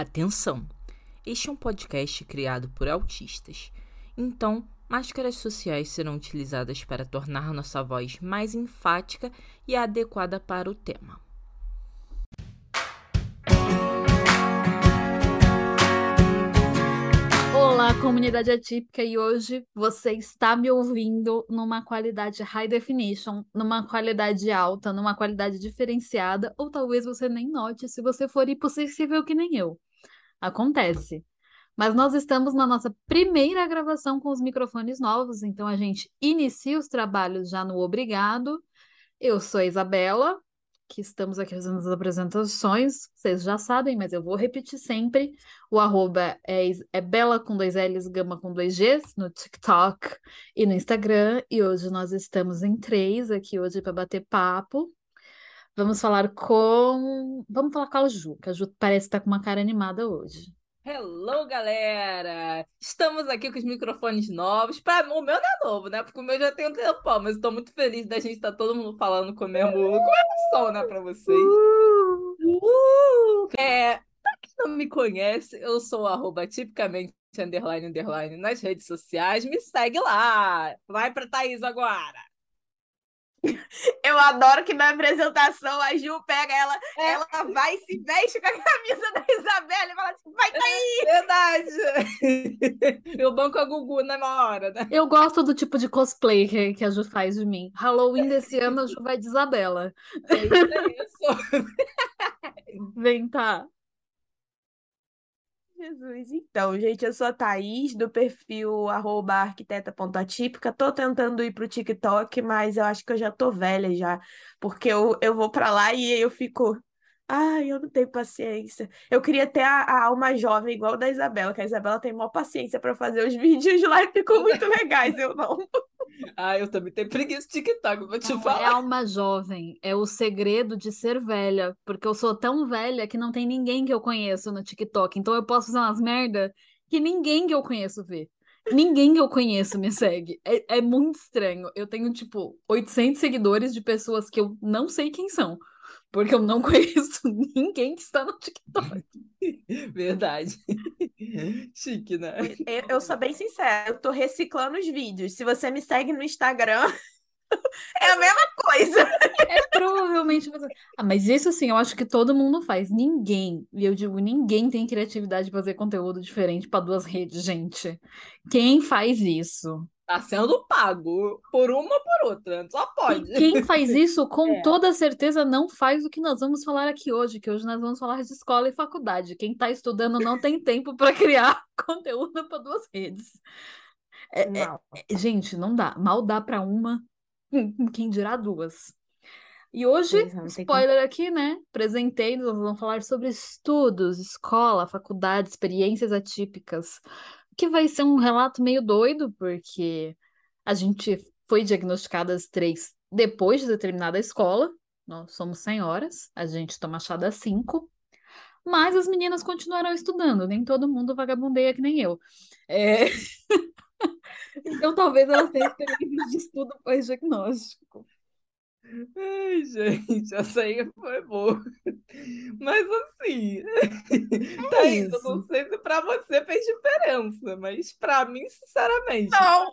Atenção! Este é um podcast criado por autistas. Então, máscaras sociais serão utilizadas para tornar nossa voz mais enfática e adequada para o tema. Olá, comunidade atípica, e hoje você está me ouvindo numa qualidade high definition, numa qualidade alta, numa qualidade diferenciada, ou talvez você nem note se você for hipossensível que nem eu. Acontece. Mas nós estamos na nossa primeira gravação com os microfones novos, então a gente inicia os trabalhos já no Obrigado. Eu sou a Isabela, que estamos aqui fazendo as apresentações, vocês já sabem, mas eu vou repetir sempre. O arroba é, é Bela com dois L's, Gama com dois G's, no TikTok e no Instagram. E hoje nós estamos em três aqui hoje para bater papo. Vamos falar com. Vamos falar com a Ju, que a Ju parece estar com uma cara animada hoje. Hello, galera! Estamos aqui com os microfones novos. Pra... O meu não é novo, né? Porque o meu já tem um tempão, mas estou muito feliz da gente estar tá todo mundo falando com o mesmo, com o mesmo som, né, pra vocês. Uh! Uh! É, pra quem não me conhece, eu sou arroba tipicamente underline underline nas redes sociais. Me segue lá! Vai pra Thaís agora! Eu adoro que na apresentação a Ju pega ela, é. ela vai e se veste com a camisa da Isabela e fala assim: vai tá aí! É verdade! Eu banco a Gugu na hora, né? Eu gosto do tipo de cosplay que, que a Ju faz de mim. Halloween desse ano a Ju vai de Isabela. É isso. Vem, tá. Jesus. Então, gente, eu sou a Thaís, do perfil arroba arquiteta.atípica. Tô tentando ir pro TikTok, mas eu acho que eu já tô velha já, porque eu, eu vou pra lá e eu fico. Ai, eu não tenho paciência. Eu queria ter a, a alma jovem igual da Isabela, que a Isabela tem maior paciência para fazer os vídeos lá e ficam muito legais, eu não. Ah, eu também tenho preguiça de TikTok, vou te não, falar. É alma jovem, é o segredo de ser velha, porque eu sou tão velha que não tem ninguém que eu conheço no TikTok, então eu posso fazer umas merda que ninguém que eu conheço vê. Ninguém que eu conheço me segue. É, é muito estranho. Eu tenho, tipo, 800 seguidores de pessoas que eu não sei quem são porque eu não conheço ninguém que está no TikTok. Verdade. Chique, né? Eu, eu sou bem sincera, eu tô reciclando os vídeos. Se você me segue no Instagram, é a mesma coisa. É provavelmente. Ah, mas isso assim, eu acho que todo mundo faz. Ninguém, e eu digo, ninguém tem criatividade de fazer conteúdo diferente para duas redes, gente. Quem faz isso? Tá sendo pago por uma ou por outra, só pode. E quem faz isso, com é. toda certeza, não faz o que nós vamos falar aqui hoje, que hoje nós vamos falar de escola e faculdade. Quem está estudando não tem tempo para criar conteúdo para duas redes. É, é, é, gente, não dá. Mal dá para uma, quem dirá duas. E hoje, spoiler aqui, né? Apresentei, nós vamos falar sobre estudos, escola, faculdade, experiências atípicas que vai ser um relato meio doido, porque a gente foi diagnosticada as três depois de determinada escola. Nós somos senhoras, a gente toma chá das cinco. Mas as meninas continuarão estudando, nem todo mundo vagabundeia que nem eu. É... então talvez elas tenham experiências de estudo pós-diagnóstico. Ai, gente, essa aí foi boa. Mas assim, é Thaís, eu não sei se pra você fez diferença, mas pra mim, sinceramente. Não!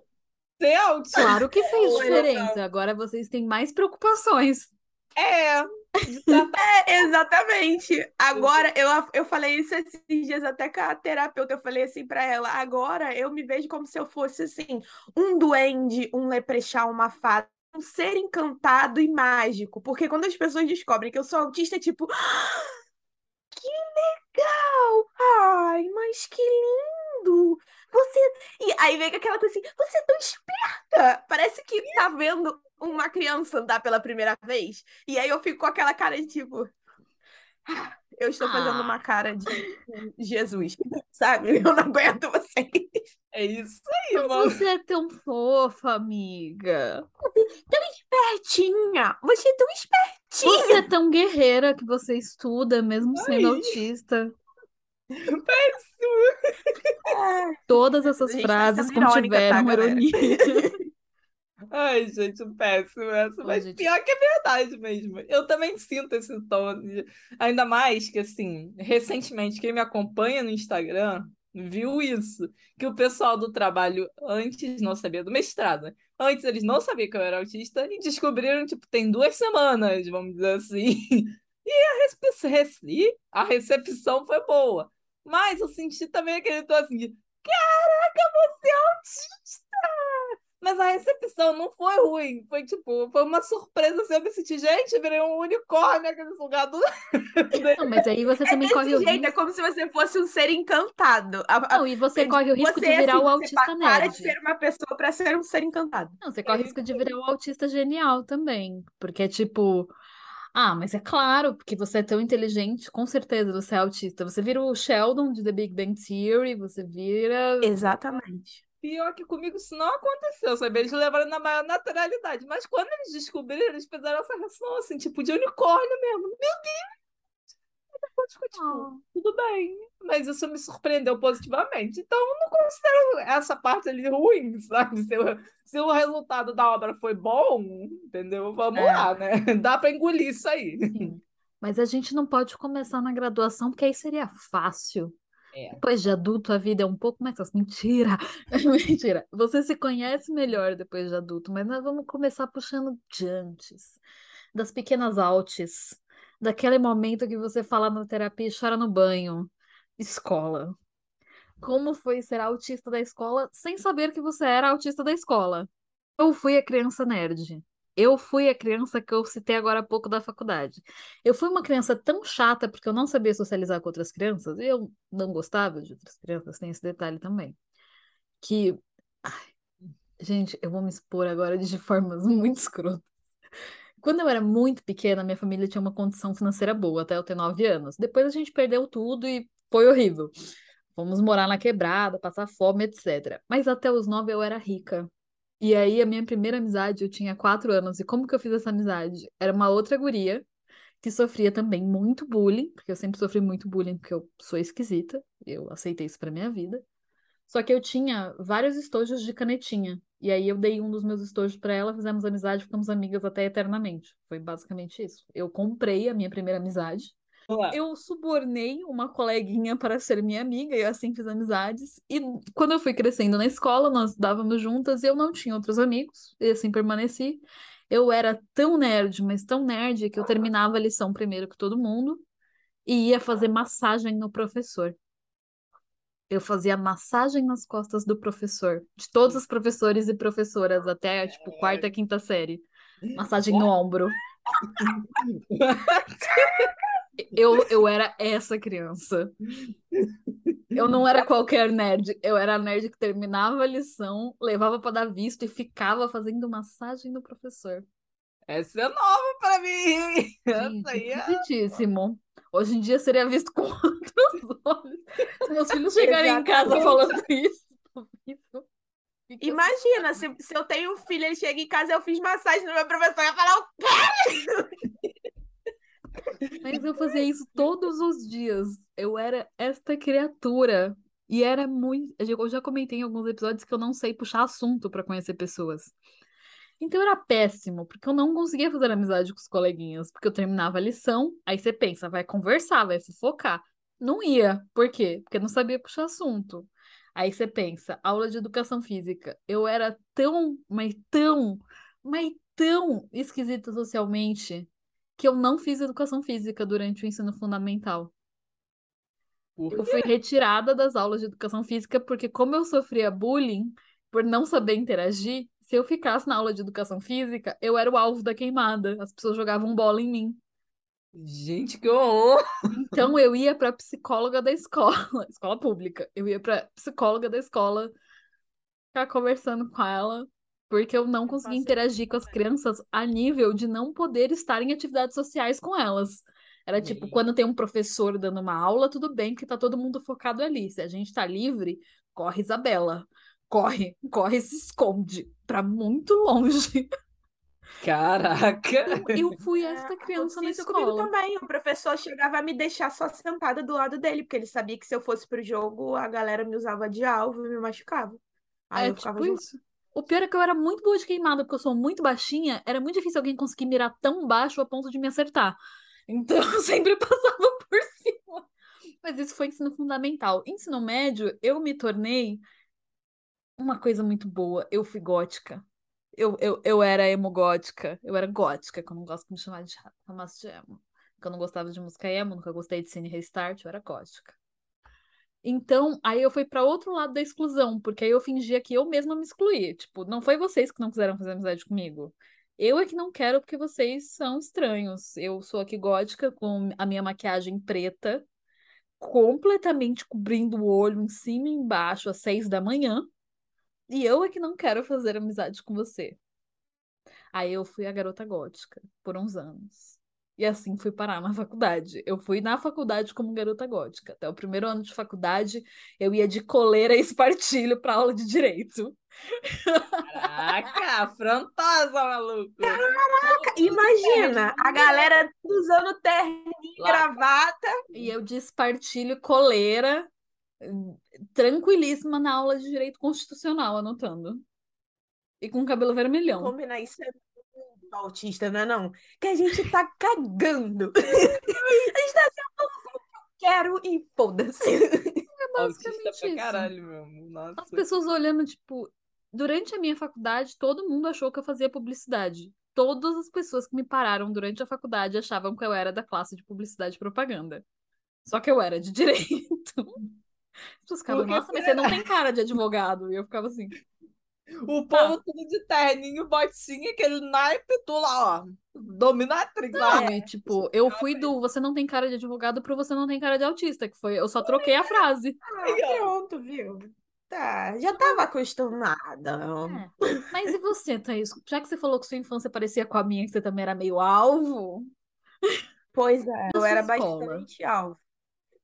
Ser autista. Claro que fez diferença. Agora vocês têm mais preocupações. É, é, exatamente. Agora, eu, eu falei isso esses dias até com a terapeuta, eu falei assim para ela, agora eu me vejo como se eu fosse, assim, um duende, um leprechaun, uma fada, um ser encantado e mágico. Porque quando as pessoas descobrem que eu sou autista, é tipo. Ah, que legal! Ai, mas que lindo! Você. E aí vem aquela coisa assim, você é tão esperta! Parece que tá vendo uma criança andar pela primeira vez. E aí eu fico com aquela cara de tipo. Ah, eu estou fazendo ah. uma cara de Jesus, sabe? Eu não aguento vocês. É isso aí, Mas mano. Você é tão fofa, amiga. Tão espertinha. Você é tão espertinha. Você é tão guerreira que você estuda, mesmo sendo Ai. autista. Péssimo. Todas essas tá frases tá contiveram tá, ironia. Ai, gente, péssimo essa. Mas gente. pior que é verdade mesmo. Eu também sinto esse tom. de- Ainda mais que, assim, recentemente, quem me acompanha no Instagram viu isso. Que o pessoal do trabalho antes não sabia do mestrado. né? Antes eles não sabiam que eu era autista e descobriram, tipo, tem duas semanas, vamos dizer assim. E a, a recepção foi boa. Mas eu senti também aquele tom assim caraca, você é autista! Mas a recepção não foi ruim. Foi tipo, foi uma surpresa assim, eu me senti, gente, virei um unicórnio aqui nesse lugar do. Não, mas aí você É também corre desse o jeito, é risco. como se você fosse um ser encantado. A- a- Não, e você corre o risco de Você, virar assim, o você autista para nerd. de ser uma pessoa para ser um ser encantado. Não, você corre o risco de virar o autista genial também. Porque é tipo, ah, mas é claro, porque você é tão inteligente, com certeza você é autista. Você vira o Sheldon de The Big Bang Theory, você vira. Exatamente. Pior que comigo isso não aconteceu, sabe? Eles levaram na maior naturalidade. Mas quando eles descobriram, eles fizeram essa reação assim, tipo, de unicórnio mesmo. Meu Deus! E depois ficou tipo, Ah. tudo bem. Mas isso me surpreendeu positivamente. Então, eu não considero essa parte ali ruim, sabe? Se, o- se o resultado da obra foi bom, entendeu? Vamos É. lá, né? Dá pra engolir isso aí. Sim. Mas a gente não pode começar na graduação, porque aí seria fácil. É. Depois de adulto, a vida é um pouco mais fácil. Mentira! Mentira. Você se conhece melhor depois de adulto, mas nós vamos começar puxando de antes. Das pequenas altes. Daquele momento que você fala na terapia e chora no banho. Escola. Como foi ser autista da escola sem saber que você era autista da escola? Eu fui a criança nerd. Eu fui a criança que eu citei agora há pouco da faculdade. Eu fui uma criança tão chata porque eu não sabia socializar com outras crianças, e eu não gostava de outras crianças, tem esse detalhe também. Que, ai, gente, eu vou me expor agora de formas muito escrotas. Quando eu era muito pequena, minha família tinha uma condição financeira boa, até eu ter nove anos. Depois a gente perdeu tudo e foi horrível. Fomos morar na quebrada, passar fome, etc. Mas até os nove eu era rica. E aí, a minha primeira amizade, eu tinha quatro anos. E como que eu fiz essa amizade? Era uma outra guria que sofria também muito bullying, porque eu sempre sofri muito bullying, porque eu sou esquisita. Eu aceitei isso pra minha vida. Só que eu tinha vários estojos de canetinha. E aí eu dei um dos meus estojos pra ela, fizemos amizade, ficamos amigas até eternamente. Foi basicamente isso. Eu comprei a minha primeira amizade. Eu subornei uma coleguinha para ser minha amiga e assim fiz amizades. E quando eu fui crescendo na escola, nós dávamos juntas e eu não tinha outros amigos, e assim permaneci. Eu era tão nerd, mas tão nerd que eu terminava a lição primeiro que todo mundo e ia fazer massagem no professor. Eu fazia massagem nas costas do professor, de todos os professores e professoras, até tipo quarta, quinta série. Massagem no ombro. Eu, eu era essa criança. Eu não era qualquer nerd. Eu era a nerd que terminava a lição, levava para dar visto e ficava fazendo massagem no professor. Essa é nova pra mim. Gente, aí é... Hoje em dia seria visto com outros olhos. Se meus filhos chegarem em casa falando isso, Imagina, se, se eu tenho um filho, ele chega em casa eu fiz massagem no meu professor, eu ia falar o quê? Mas eu fazia isso todos os dias. Eu era esta criatura. E era muito. Eu já comentei em alguns episódios que eu não sei puxar assunto para conhecer pessoas. Então era péssimo, porque eu não conseguia fazer amizade com os coleguinhas, porque eu terminava a lição, aí você pensa, vai conversar, vai fofocar. Não ia. Por quê? Porque não sabia puxar assunto. Aí você pensa, aula de educação física. Eu era tão, mas tão, mas tão esquisita socialmente que eu não fiz educação física durante o ensino fundamental. Eu fui retirada das aulas de educação física porque, como eu sofria bullying por não saber interagir, se eu ficasse na aula de educação física, eu era o alvo da queimada. As pessoas jogavam bola em mim. Gente, que horror! Então eu ia para psicóloga da escola, escola pública. Eu ia para psicóloga da escola ficar conversando com ela, porque eu não conseguia passei interagir com as crianças a nível de não poder estar em atividades sociais com elas. Era tipo, quando tem um professor dando uma aula, tudo bem, que tá todo mundo focado ali. Se a gente tá livre, corre Isabela. Corre, corre, se esconde pra muito longe. Caraca! Eu fui É, esta criança na isso comigo escola. também. O professor chegava a me deixar só sentada do lado dele, porque ele sabia que se eu fosse pro jogo, a galera me usava de alvo e me machucava. Aí É eu ficava tipo isso. O pior é que eu era muito boa de queimada, porque eu sou muito baixinha, era muito difícil alguém conseguir mirar tão baixo a ponto de me acertar. Então eu sempre passava por cima. Mas isso foi ensino fundamental. Ensino médio, eu me tornei uma coisa muito boa. Eu fui gótica. Eu, eu, eu era emo gótica. Eu era gótica, que eu não gosto de me chamar de de emo. Eu não gostava de música emo, nunca gostei de cine restart, eu era gótica. Então, aí eu fui para outro lado da exclusão, porque aí eu fingia que eu mesma me excluí. Tipo, não foi vocês que não quiseram fazer amizade comigo. Eu é que não quero porque vocês são estranhos. Eu sou aqui gótica com a minha maquiagem preta, completamente cobrindo o olho em cima e embaixo às seis da manhã. E eu é que não quero fazer amizade com você. Aí eu fui a garota gótica por uns anos. E assim fui parar na faculdade. Eu fui na faculdade como garota gótica. Até o primeiro ano de faculdade, eu ia de coleira e espartilho para aula de direito. Caraca, afrontosa, maluco. Caraca, imagina, a galera usando terninho e gravata. E eu de espartilho, coleira, tranquilíssima na aula de direito constitucional, anotando. E com cabelo vermelhão. Combina isso é muito autista, não é não? Que a gente tá cagando. a gente tá assim, quero e foda-se. É Autista basicamente pra isso. caralho mesmo. Nossa. As pessoas olhando, tipo, durante a minha faculdade, todo mundo achou que eu fazia publicidade. Todas as pessoas que me pararam durante a faculdade achavam que eu era da classe de publicidade e propaganda. Só que eu era de direito. As pessoas ficavam, nossa, mas você não tem cara de advogado. E eu ficava assim, O povo tudo de terninho, botinha, aquele naipe, tu lá, ó. Dominatrix lá. não, e tipo, eu fui do você não tem cara de advogado pro você não tem cara de autista, que foi, eu só troquei a frase. Ah, pronto, viu? Tá, já tava acostumada. É. Mas e você, Thaís? Já que você falou que sua infância parecia com a minha, que você também era meio alvo, Pois é, eu era escola? bastante alvo.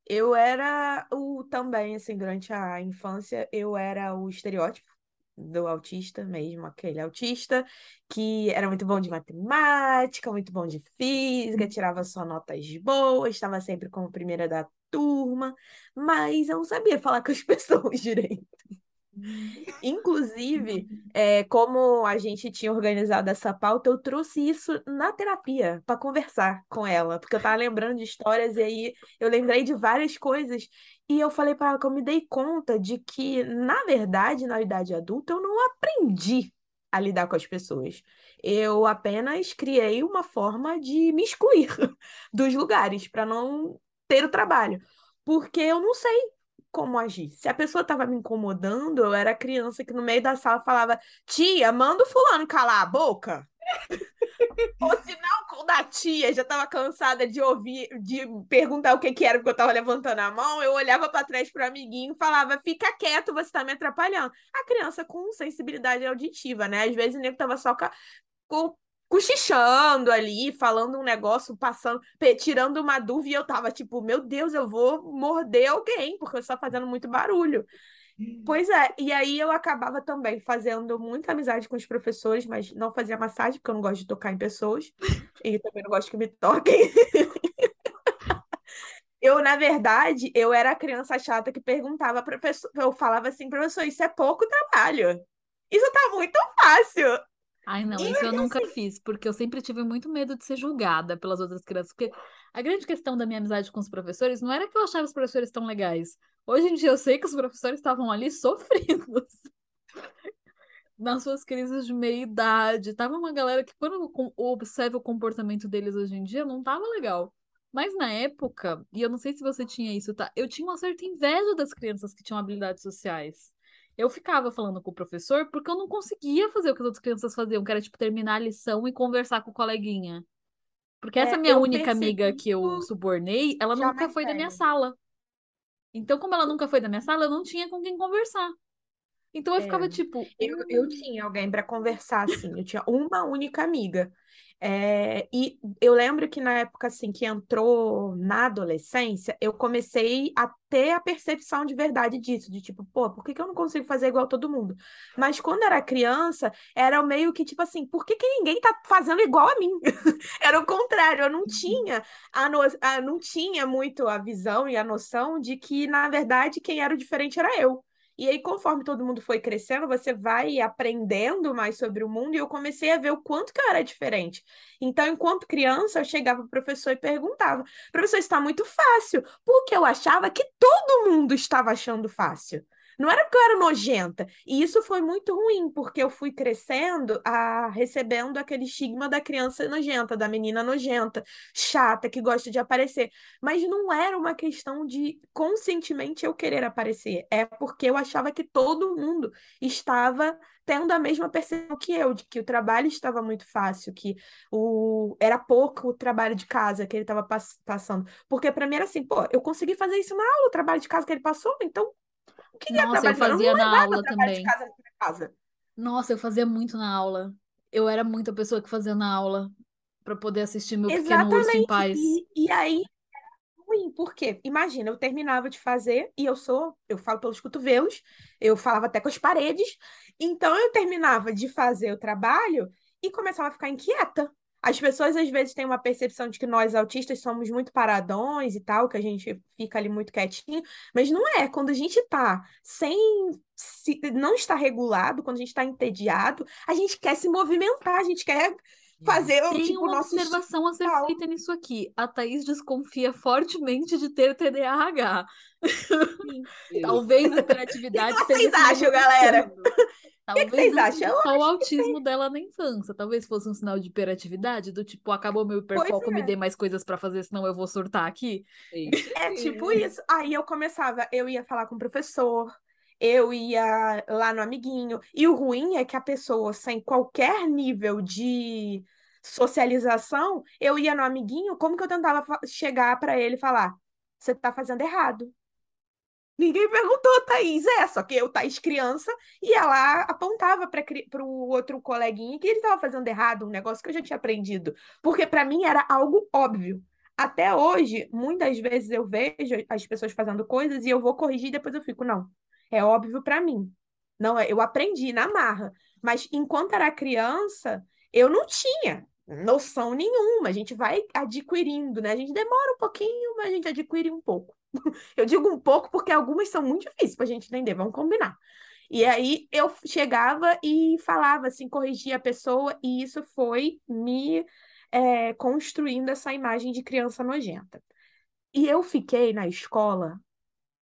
Eu era o também, assim, durante a infância, eu era o estereótipo do autista mesmo, aquele autista que era muito bom de matemática, muito bom de física, tirava só notas boas, estava sempre como primeira da turma, mas eu não sabia falar com as pessoas direito. Inclusive, é, como a gente tinha organizado essa pauta, eu trouxe isso na terapia para conversar com ela, porque eu estava lembrando de histórias e aí eu lembrei de várias coisas e eu falei para ela que eu me dei conta de que, na verdade, na idade adulta, eu não aprendi a lidar com as pessoas. Eu apenas criei uma forma de me excluir dos lugares para não ter o trabalho, porque eu não sei como agir. Se a pessoa estava me incomodando, eu era criança que no meio da sala falava: Tia, manda o fulano calar a boca. Ou se não, quando a tia já estava cansada de ouvir, de perguntar o que, que era, porque eu estava levantando a mão, eu olhava para trás para o amiguinho e falava: Fica quieto, você está me atrapalhando. A criança com sensibilidade auditiva, né? Às vezes o nego tava só ca- co- cochichando ali, falando um negócio, passando, tirando uma dúvida, e eu tava tipo, meu Deus, eu vou morder alguém, porque eu estou fazendo muito barulho. Pois é, e aí eu acabava também fazendo muita amizade com os professores, mas não fazia massagem, porque eu não gosto de tocar em pessoas, e também não gosto que me toquem. Eu, na verdade, eu era a criança chata que perguntava, professor, eu falava assim, professor, isso é pouco trabalho. Isso tá muito fácil. Ai, não, isso eu nunca fiz, porque eu sempre tive muito medo de ser julgada pelas outras crianças. Porque a grande questão da minha amizade com os professores não era que eu achava os professores tão legais. Hoje em dia eu sei que os professores estavam ali sofrendo nas suas crises de meia-idade. Tava uma galera que, quando eu observo o comportamento deles hoje em dia, não tava legal. Mas na época, e eu não sei se você tinha isso, tá? Eu tinha uma certa inveja das crianças que tinham habilidades sociais. Eu ficava falando com o professor porque eu não conseguia fazer o que as outras crianças faziam, que era, tipo, terminar a lição e conversar com o coleguinha. Porque essa É, minha única amiga que eu subornei, ela nunca foi da minha sala. Então, como ela nunca foi da minha sala, eu não tinha com quem conversar. Então eu ficava É. tipo, Eu, eu "Hum, tinha alguém para conversar, assim, eu tinha uma única amiga. É, e eu lembro que na época, assim, que entrou na adolescência, eu comecei a ter a percepção de verdade disso, de tipo, pô, por que que eu não consigo fazer igual todo mundo? Mas quando era criança, era meio que tipo assim, por que que ninguém tá fazendo igual a mim? Era o contrário, eu não tinha a no, a- não tinha muito a visão e a noção de que, na verdade, quem era o diferente era eu. E aí, conforme todo mundo foi crescendo, você vai aprendendo mais sobre o mundo, e eu comecei a ver o quanto que eu era diferente. Então, enquanto criança, eu chegava pro professor e perguntava: professor, está muito fácil, porque eu achava que todo mundo estava achando fácil. Não era porque eu era nojenta. E isso foi muito ruim, porque eu fui crescendo, a, recebendo aquele estigma da criança nojenta, da menina nojenta, chata, que gosta de aparecer. Mas não era uma questão de conscientemente eu querer aparecer. É porque eu achava que todo mundo estava tendo a mesma percepção que eu, de que o trabalho estava muito fácil, que o era pouco o trabalho de casa que ele estava pass passando. Porque para mim era assim, pô, eu consegui fazer isso na aula, o trabalho de casa que ele passou, então que é Nossa, eu fazia na aula também. Casa Nossa, eu fazia muito na aula. Eu era muita pessoa que fazia na aula para poder assistir meu Exatamente. pequeno urso em paz. E, e aí ruim, por quê? Imagina, eu terminava de fazer e eu sou, eu falo pelos cotovelos, eu falava até com as paredes, então eu terminava de fazer o trabalho e começava a ficar inquieta. As pessoas às vezes têm uma percepção de que nós autistas somos muito paradões e tal, que a gente fica ali muito quietinho, mas não é. Quando a gente tá sem se, não está regulado, quando a gente está entediado, a gente quer se movimentar, a gente quer fazer Tem tipo, uma observação a ser feita nisso aqui. A Thaís desconfia fortemente de ter TDAH. Talvez a criatividade. O que vocês acham, galera? Talvez que, que vocês acham? Só o autismo dela na infância. Talvez fosse um sinal de hiperatividade, do tipo, acabou meu hiperfoco, é. me dê mais coisas para fazer, senão eu vou surtar aqui. É tipo isso. Aí eu começava, eu ia falar com o professor, eu ia lá no amiguinho. E o ruim é que a pessoa, sem qualquer nível de socialização, eu ia no amiguinho, como que eu tentava chegar para ele e falar: você tá fazendo errado. Ninguém perguntou, Thaís. É, só que eu, Thaís, criança, e ela apontava para o outro coleguinha que ele estava fazendo errado, um negócio que eu já tinha aprendido. Porque para mim era algo óbvio. Até hoje, muitas vezes eu vejo as pessoas fazendo coisas e eu vou corrigir e depois eu fico, não, é óbvio para mim. Não, eu aprendi na marra. Mas enquanto era criança, eu não tinha noção nenhuma. A gente vai adquirindo, né? A gente demora um pouquinho, mas a gente adquire um pouco. Eu digo um pouco porque algumas são muito difíceis para a gente entender, vamos combinar. E aí eu chegava e falava assim, corrigia a pessoa, e isso foi me é, construindo essa imagem de criança nojenta. E eu fiquei na escola,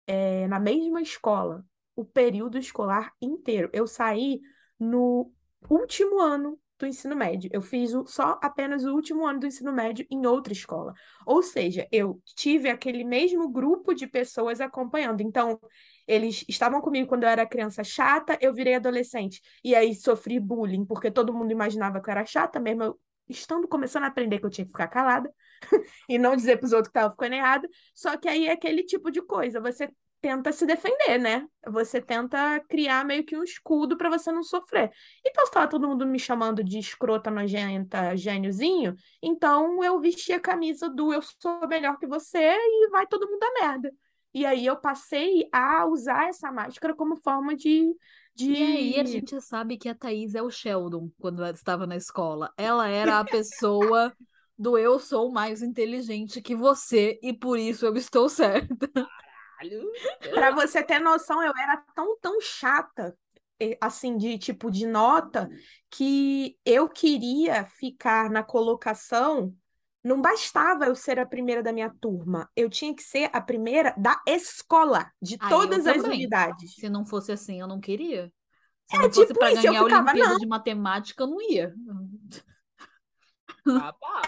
é, na mesma escola, o período escolar inteiro. Eu saí no último ano do ensino médio. Eu fiz o, só apenas o último ano do ensino médio em outra escola. Ou seja, eu tive aquele mesmo grupo de pessoas acompanhando. Então, eles estavam comigo quando eu era criança chata, eu virei adolescente. E aí sofri bullying, porque todo mundo imaginava que eu era chata, mesmo eu estando começando a aprender que eu tinha que ficar calada e não dizer para os outros que estava ficando errado. Só que aí é aquele tipo de coisa, você tenta se defender, né? Você tenta criar meio que um escudo para você não sofrer. Então, se tava todo mundo me chamando de escrota, nojenta, gêniozinho, então eu vesti a camisa do eu sou melhor que você e vai todo mundo a merda. E aí eu passei a usar essa máscara como forma de. de... E aí a gente sabe que a Thaís é o Sheldon quando ela estava na escola. Ela era a pessoa do eu sou mais inteligente que você e por isso eu estou certa. Caralho! Pra você ter noção, eu era tão, tão chata, assim, de tipo de nota, que eu queria ficar na colocação. Não bastava eu ser a primeira da minha turma, eu tinha que ser a primeira da escola, de Aí todas as unidades. Se não fosse assim, eu não queria. Se é, não fosse tipo para ganhar ficava, a Olimpíada não. de Matemática, eu não ia.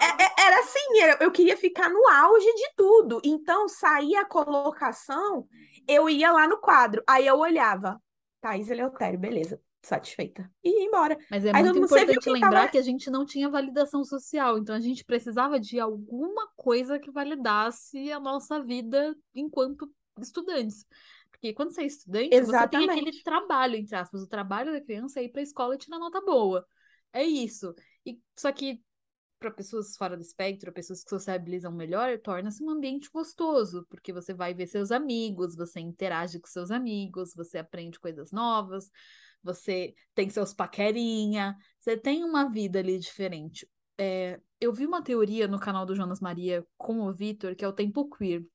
É, é, era assim, eu queria ficar no auge de tudo. Então, saía a colocação, eu ia lá no quadro. Aí eu olhava, Thaís Eleutério, beleza, satisfeita. E ia embora. Mas é Aí, muito importante lembrar tava... que a gente não tinha validação social. Então, a gente precisava de alguma coisa que validasse a nossa vida enquanto estudantes. Porque quando você é estudante, Exatamente. você tem aquele trabalho, entre aspas. O trabalho da criança é ir para a escola e tirar nota boa. É isso. E, só que para pessoas fora do espectro, pessoas que sociabilizam melhor, torna-se um ambiente gostoso, porque você vai ver seus amigos, você interage com seus amigos, você aprende coisas novas, você tem seus paquerinha, você tem uma vida ali diferente. É, eu vi uma teoria no canal do Jonas Maria com o Vitor, que é o tempo queer.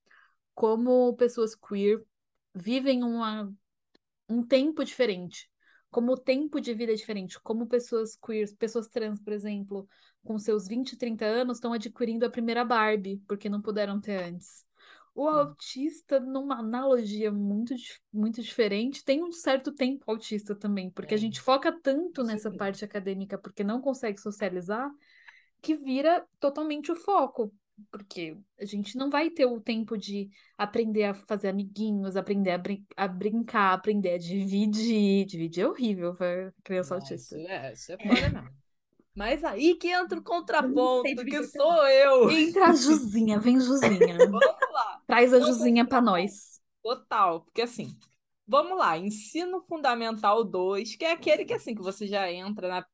Como pessoas queer vivem uma um tempo diferente. Como o tempo de vida é diferente. Como pessoas queer, pessoas trans, por exemplo, com seus 20, 30 anos, estão adquirindo a primeira Barbie, porque não puderam ter antes. O autista, numa analogia muito, muito diferente, tem um certo tempo autista também, porque a gente foca tanto nessa Sim. parte acadêmica porque não consegue socializar, que vira totalmente o foco. Porque a gente não vai ter o tempo de aprender a fazer amiguinhos, aprender a, brin a brincar, aprender a dividir. Dividir é horrível para criança Nossa, autista. é, isso é foda mesmo. Mas aí que entra o contraponto, que sou eu. Entra a Juzinha, vem Juzinha. Vamos lá. Traz a Juzinha pra nós. Total, porque assim, vamos lá, ensino fundamental 2, que é aquele que assim, que você já entra na,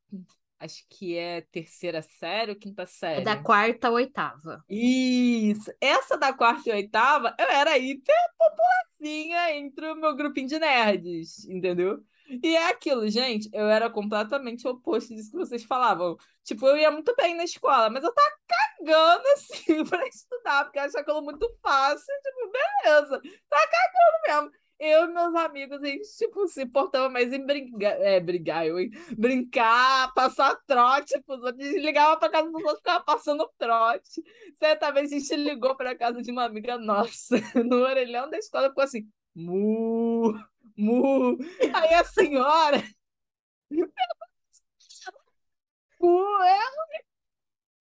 acho que é terceira série ou quinta É série. da quarta à oitava. Isso, essa da quarta e oitava, eu era hiper popularzinha entre o meu grupinho de nerds, entendeu? E é aquilo, gente, eu era completamente oposto disso que vocês falavam. Tipo, eu ia muito bem na escola, mas eu tava cagando assim pra estudar, porque eu achava aquilo muito fácil, tipo, beleza, tava cagando mesmo. Eu e meus amigos, a gente, tipo, se importava mais em brigar, é, brigar, eu? Brincar, passar trote, tipo, a gente ligava pra casa dos outros, ficava passando trote. Certa vez a gente ligou pra casa de uma amiga nossa, no orelhão da escola, ficou assim, mu, mu. Aí a senhora, é.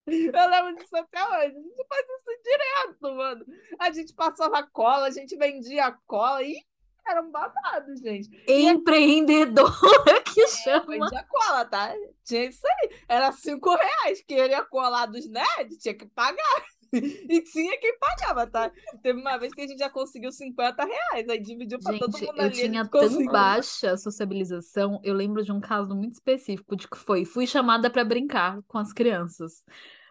Eu lembro disso até hoje. A gente faz isso direto, mano. A gente passava cola, a gente vendia cola era um babado, gente. Empreendedora que chama. Vendia cola, tá? Tinha isso aí. Era cinco reais. Queria colar dos nerds, tinha que pagar. E tinha quem pagava, tá? Teve uma vez que a gente já conseguiu 50 reais, aí dividiu pra todo Gente, mundo eu ali. a tinha tão conseguiu. baixa sociabilização. Eu lembro de um caso muito específico de que foi: fui chamada pra brincar com as crianças.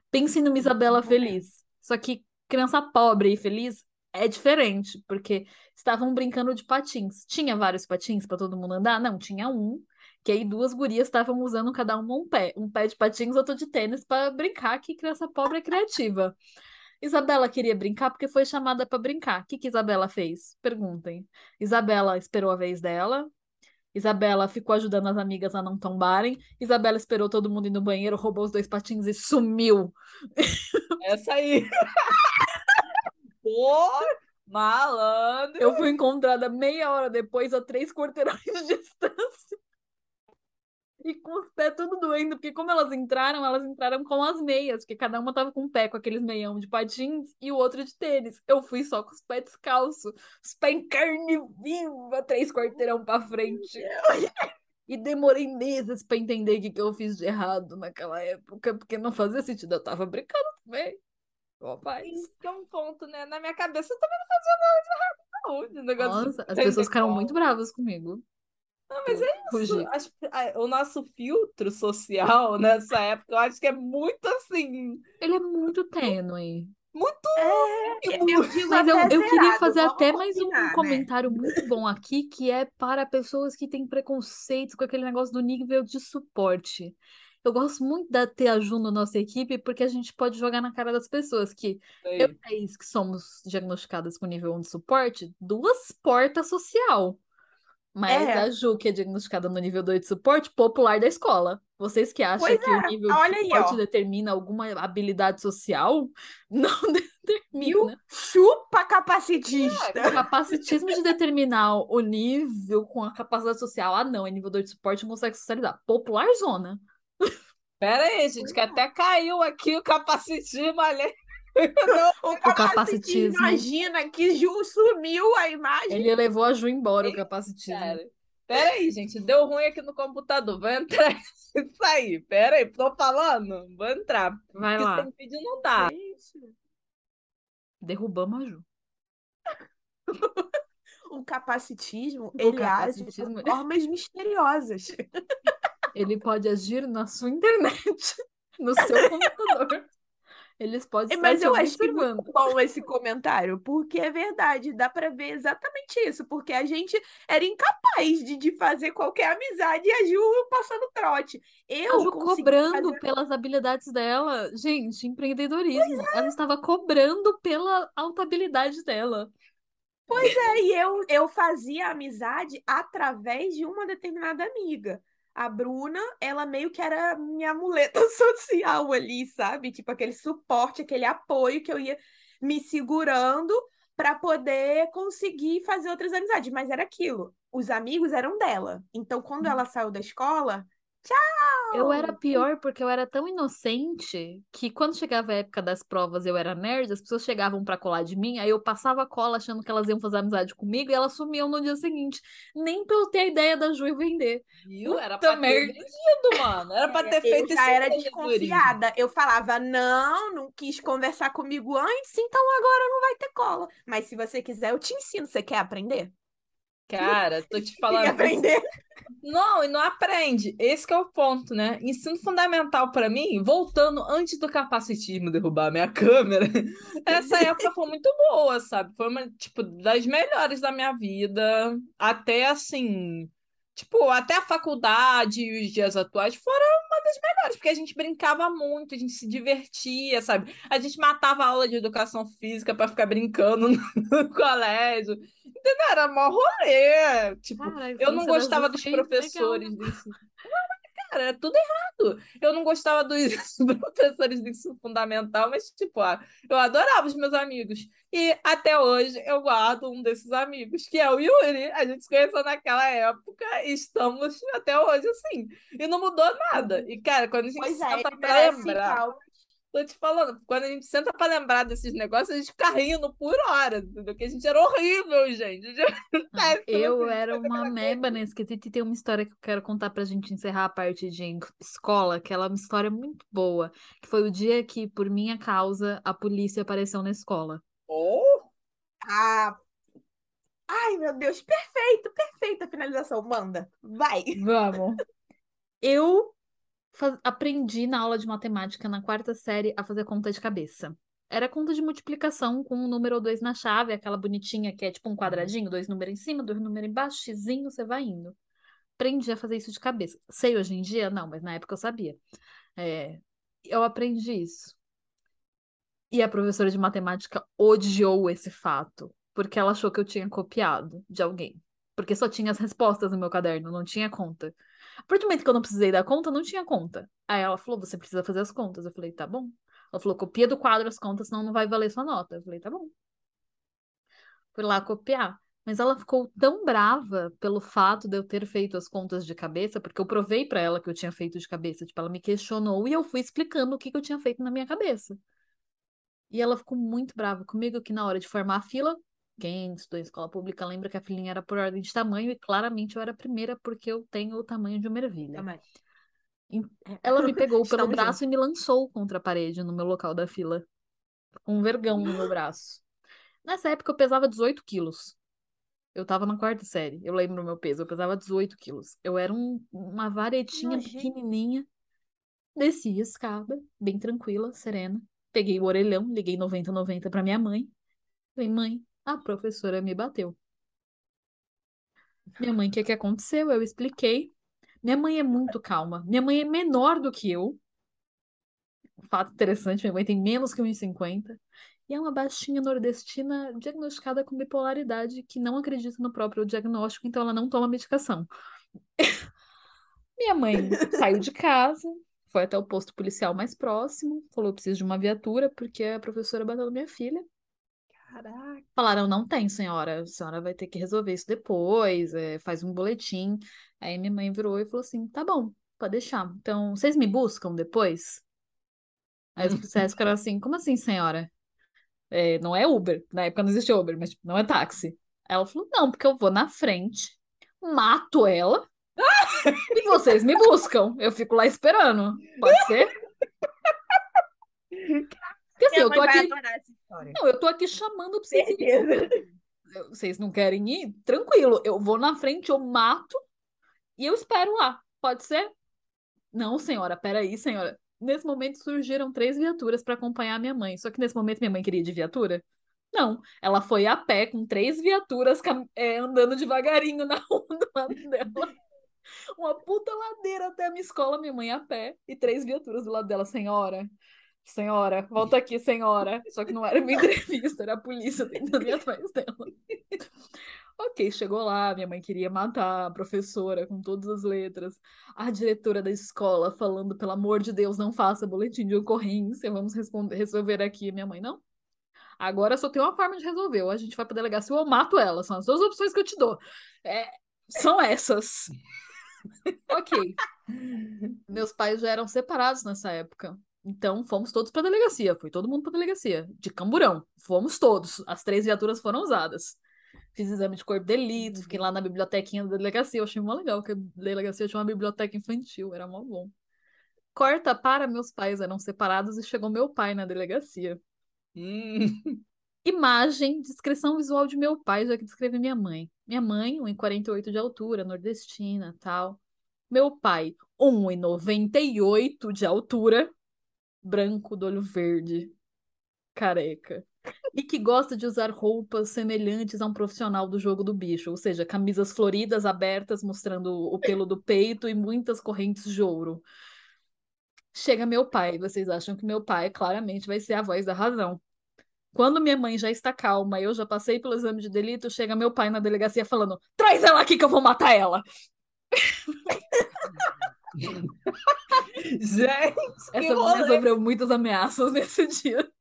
Pense numa Isabela feliz. Só que criança pobre e feliz é diferente, porque estavam brincando de patins. Tinha vários patins pra todo mundo andar? Não, tinha um. Que aí duas gurias estavam usando cada uma um pé. Um pé de patins, outro de tênis pra brincar, que criança pobre é criativa. Isabela queria brincar porque foi chamada pra brincar. O que que Isabela fez? Perguntem. Isabela esperou a vez dela. Isabela ficou ajudando as amigas a não tombarem. Isabela esperou todo mundo ir no banheiro, roubou os dois patins e sumiu. Essa aí. Pô, malandro. Eu fui encontrada meia hora depois, a três quarteirões de distância. E com os pés tudo doendo, porque como elas entraram, elas entraram com as meias, porque cada uma tava com um pé com aqueles meião de patins e o outro de tênis. Eu fui só com os pés descalços, os pés em carne viva, três quarteirão pra frente. E demorei meses pra entender o que, que eu fiz de errado naquela época, porque não fazia sentido, eu tava brincando também. Rapaz. Isso que é um ponto, né? Na minha cabeça eu também não fazia nada de errado, não. negócio Nossa, as pessoas ficaram muito bravas comigo. Não, mas é isso. fugi. As- a- o nosso filtro social nessa época, eu acho que é muito assim. Ele é muito tênue. Muito. É, eu digo Mas eu, eu queria zerado, fazer vamos até mais um né? comentário muito bom aqui, que é para pessoas que têm preconceito com aquele negócio do nível de suporte. Eu gosto muito da ter a Ju na nossa equipe, porque a gente pode jogar na cara das pessoas que eu e que somos diagnosticadas com nível 1 de suporte, duas portas social. Mas É. a Ju, que é diagnosticada no nível 2 de suporte, popular da escola. Vocês que acham Pois que o é, nível de olha aí, suporte ó. determina alguma habilidade social, não determina. Chupa capacitista. O capacitismo de determinar o nível com a capacidade social. Ah, não, é nível 2 de suporte, não consegue socializar. Popular zona. Pera aí, gente, que até caiu aqui o capacitismo ali. O O capacitismo. Imagina que Ju sumiu a imagem. Ele levou a Ju embora, o capacitismo. Pera, pera aí, gente, deu ruim aqui no computador. Vou entrar. Isso aí, pera aí, tô falando? Vou entrar. Vai Porque lá. sem vídeo não dá. Gente, Derrubamos a Ju. O capacitismo, O ele age capacitismo- de formas misteriosas. Ele pode agir na sua internet, no seu computador. Eles podem estar Mas eu acho é muito bom esse comentário, porque é verdade, dá pra ver exatamente isso, porque a gente era incapaz de, de fazer qualquer amizade e a Ju passando trote. A Eu Ju consegui cobrando fazer- pelas habilidades dela. Gente, empreendedorismo. Ela estava cobrando pela alta habilidade dela. Pois é, e eu, eu fazia amizade através de uma determinada amiga. A Bruna, ela meio que era minha muleta social ali, sabe? Tipo, aquele suporte, aquele apoio que eu ia me segurando para poder conseguir fazer outras amizades. Mas era aquilo, os amigos eram dela. Então, quando ela saiu da escola, tchau! Eu era pior porque eu era tão inocente que quando chegava a época das provas eu era nerd, as pessoas chegavam pra colar de mim, aí eu passava a cola achando que elas iam fazer amizade comigo e elas sumiam no dia seguinte. Nem pra eu ter a ideia da Ju e vender. Viu? Era pra ter vendido, mano. Era pra ter eu feito já esse era desconfiada. Eu falava, não, não quis conversar comigo antes, então agora não vai ter cola. Mas se você quiser, eu te ensino. Você quer aprender? Cara, tô te falando. aprender? Não, e não aprende. Esse que é o ponto, né? Ensino fundamental pra mim, voltando antes do capacitismo derrubar a minha câmera, essa época foi muito boa, sabe? Foi uma, tipo, das melhores da minha vida, até assim, tipo, até a faculdade e os dias atuais foram uma das melhores, porque a gente brincava muito, a gente se divertia, sabe? A gente matava a aula de educação física pra ficar brincando no colégio. Entendeu? Era mó rolê. Tipo, Cara, eu não gostava dos legal. professores. Não, Cara, é tudo errado. Eu não gostava dos professores do ensino fundamental, mas, tipo, ah, eu adorava os meus amigos. E até hoje eu guardo um desses amigos, que é o Yuri. A gente se conheceu naquela época e estamos até hoje assim. E não mudou nada. E, cara, quando a gente Pois é, senta pra lembrar. palmas. Tô te falando, quando a gente senta pra lembrar desses negócios, a gente fica rindo por hora, entendeu? Que a gente era horrível, gente. A gente era Não, péssimo, Eu assim, era uma meba nesse quesito e tem uma história que eu quero contar pra gente encerrar a parte de escola, que ela é uma história muito boa, que foi o dia que, por minha causa, a polícia apareceu na escola. Oh, Ah, ai, meu Deus, perfeito, perfeita a finalização. Manda, vai. Vamos. Eu fa- aprendi na aula de matemática na quarta série a fazer conta de cabeça. Era conta de multiplicação com um número ou dois na chave, aquela bonitinha que é tipo um quadradinho, dois números em cima, dois números embaixo, xizinho, você vai indo. Aprendi a fazer isso de cabeça. Sei hoje em dia? Não, mas na época eu sabia. É, eu aprendi isso. E a professora de matemática odiou esse fato, porque ela achou que eu tinha copiado de alguém. Porque só tinha as respostas no meu caderno, não tinha conta. A partir do momento que eu não precisei dar conta, não tinha conta. Aí ela falou: você precisa fazer as contas. Eu falei: tá bom. Ela falou: copia do quadro as contas, senão não vai valer sua nota. Eu falei: tá bom. Fui lá copiar. Mas ela ficou tão brava pelo fato de eu ter feito as contas de cabeça, porque eu provei pra ela que eu tinha feito de cabeça. Tipo, ela me questionou e eu fui explicando o que, que eu tinha feito na minha cabeça. E ela ficou muito brava comigo que na hora de formar a fila, quem estudou em escola pública lembra que a filinha era por ordem de tamanho e claramente eu era a primeira porque eu tenho o tamanho de uma ervilha. Também. Ela me pegou pelo braço e me lançou contra a parede no meu local da fila. Com um vergão no meu braço. Nessa época eu pesava 18 quilos. Eu tava na quarta série, eu lembro o meu peso, eu pesava 18 quilos. Eu era um- uma varetinha Nojento. pequenininha. Desci a escada, bem tranquila, serena. Peguei o orelhão, liguei 9090 pra minha mãe. Falei, mãe, a professora me bateu. Minha mãe, o que que aconteceu? Eu expliquei. Minha mãe é muito calma. Minha mãe é menor do que eu. Fato interessante, minha mãe tem menos que 1,50. E é uma baixinha nordestina diagnosticada com bipolaridade que não acredita no próprio diagnóstico, então ela não toma medicação. Minha mãe saiu de casa, foi até o posto policial mais próximo, falou: preciso de uma viatura porque a professora bateu na minha filha. Caraca. Falaram, não tem, senhora. A senhora vai ter que resolver isso depois, é, faz um boletim. Aí minha mãe virou e falou assim: tá bom, pode deixar. Então, vocês me buscam depois? Aí os policiais ficaram assim: como assim, senhora? É, não é Uber. Na época não existia Uber, mas tipo, não é táxi. Ela falou: não, porque eu vou na frente, mato ela e vocês me buscam. Eu fico lá esperando. Pode ser? Porque assim, Minha eu tô aqui. Não, eu tô aqui chamando pra vocês vocês não querem ir? Tranquilo, eu vou na frente, eu mato e eu espero lá. Pode ser? Não, senhora, peraí, senhora. Nesse momento surgiram três viaturas para acompanhar minha mãe. Só que nesse momento minha mãe queria ir de viatura? Não, ela foi a pé com três viaturas é, andando devagarinho na rua do lado dela. Uma puta ladeira até a minha escola, minha mãe a pé e três viaturas do lado dela, senhora. Senhora, volta aqui, senhora. Só que não era minha entrevista, era a polícia tentando ir atrás dela. Ok, chegou lá, minha mãe queria matar a professora com todas as letras. A diretora da escola falando, pelo amor de Deus, não faça boletim de ocorrência, vamos responder, resolver aqui. Minha mãe, não. Agora só tem uma forma de resolver. Ou a gente vai pra delegacia ou eu mato ela. São as duas opções que eu te dou. É, são essas. ok. Meus pais já eram separados nessa época. Então fomos todos pra delegacia. Foi todo mundo pra delegacia. De camburão. Fomos todos. As três viaturas foram usadas fiz exame de corpo de delito, fiquei lá na bibliotequinha da delegacia. Eu achei mó legal, que a delegacia tinha uma biblioteca infantil, era mó bom. Corta para meus pais eram separados e chegou meu pai na delegacia. Hum. Imagem, descrição visual de meu pai, já que descreve minha mãe. Minha mãe, 1,48 de altura, nordestina, tal. Meu pai, 1,98 de altura, branco, do olho verde, careca e que gosta de usar roupas semelhantes a um profissional do jogo do bicho, ou seja, camisas floridas abertas mostrando o pelo do peito e muitas correntes de ouro. Chega meu pai, vocês acham que meu pai claramente vai ser a voz da razão. Quando minha mãe já está calma, eu já passei pelo exame de delito, chega meu pai na delegacia falando: "Traz ela aqui que eu vou matar ela". Gente, essa mulher sofreu muitas ameaças nesse dia.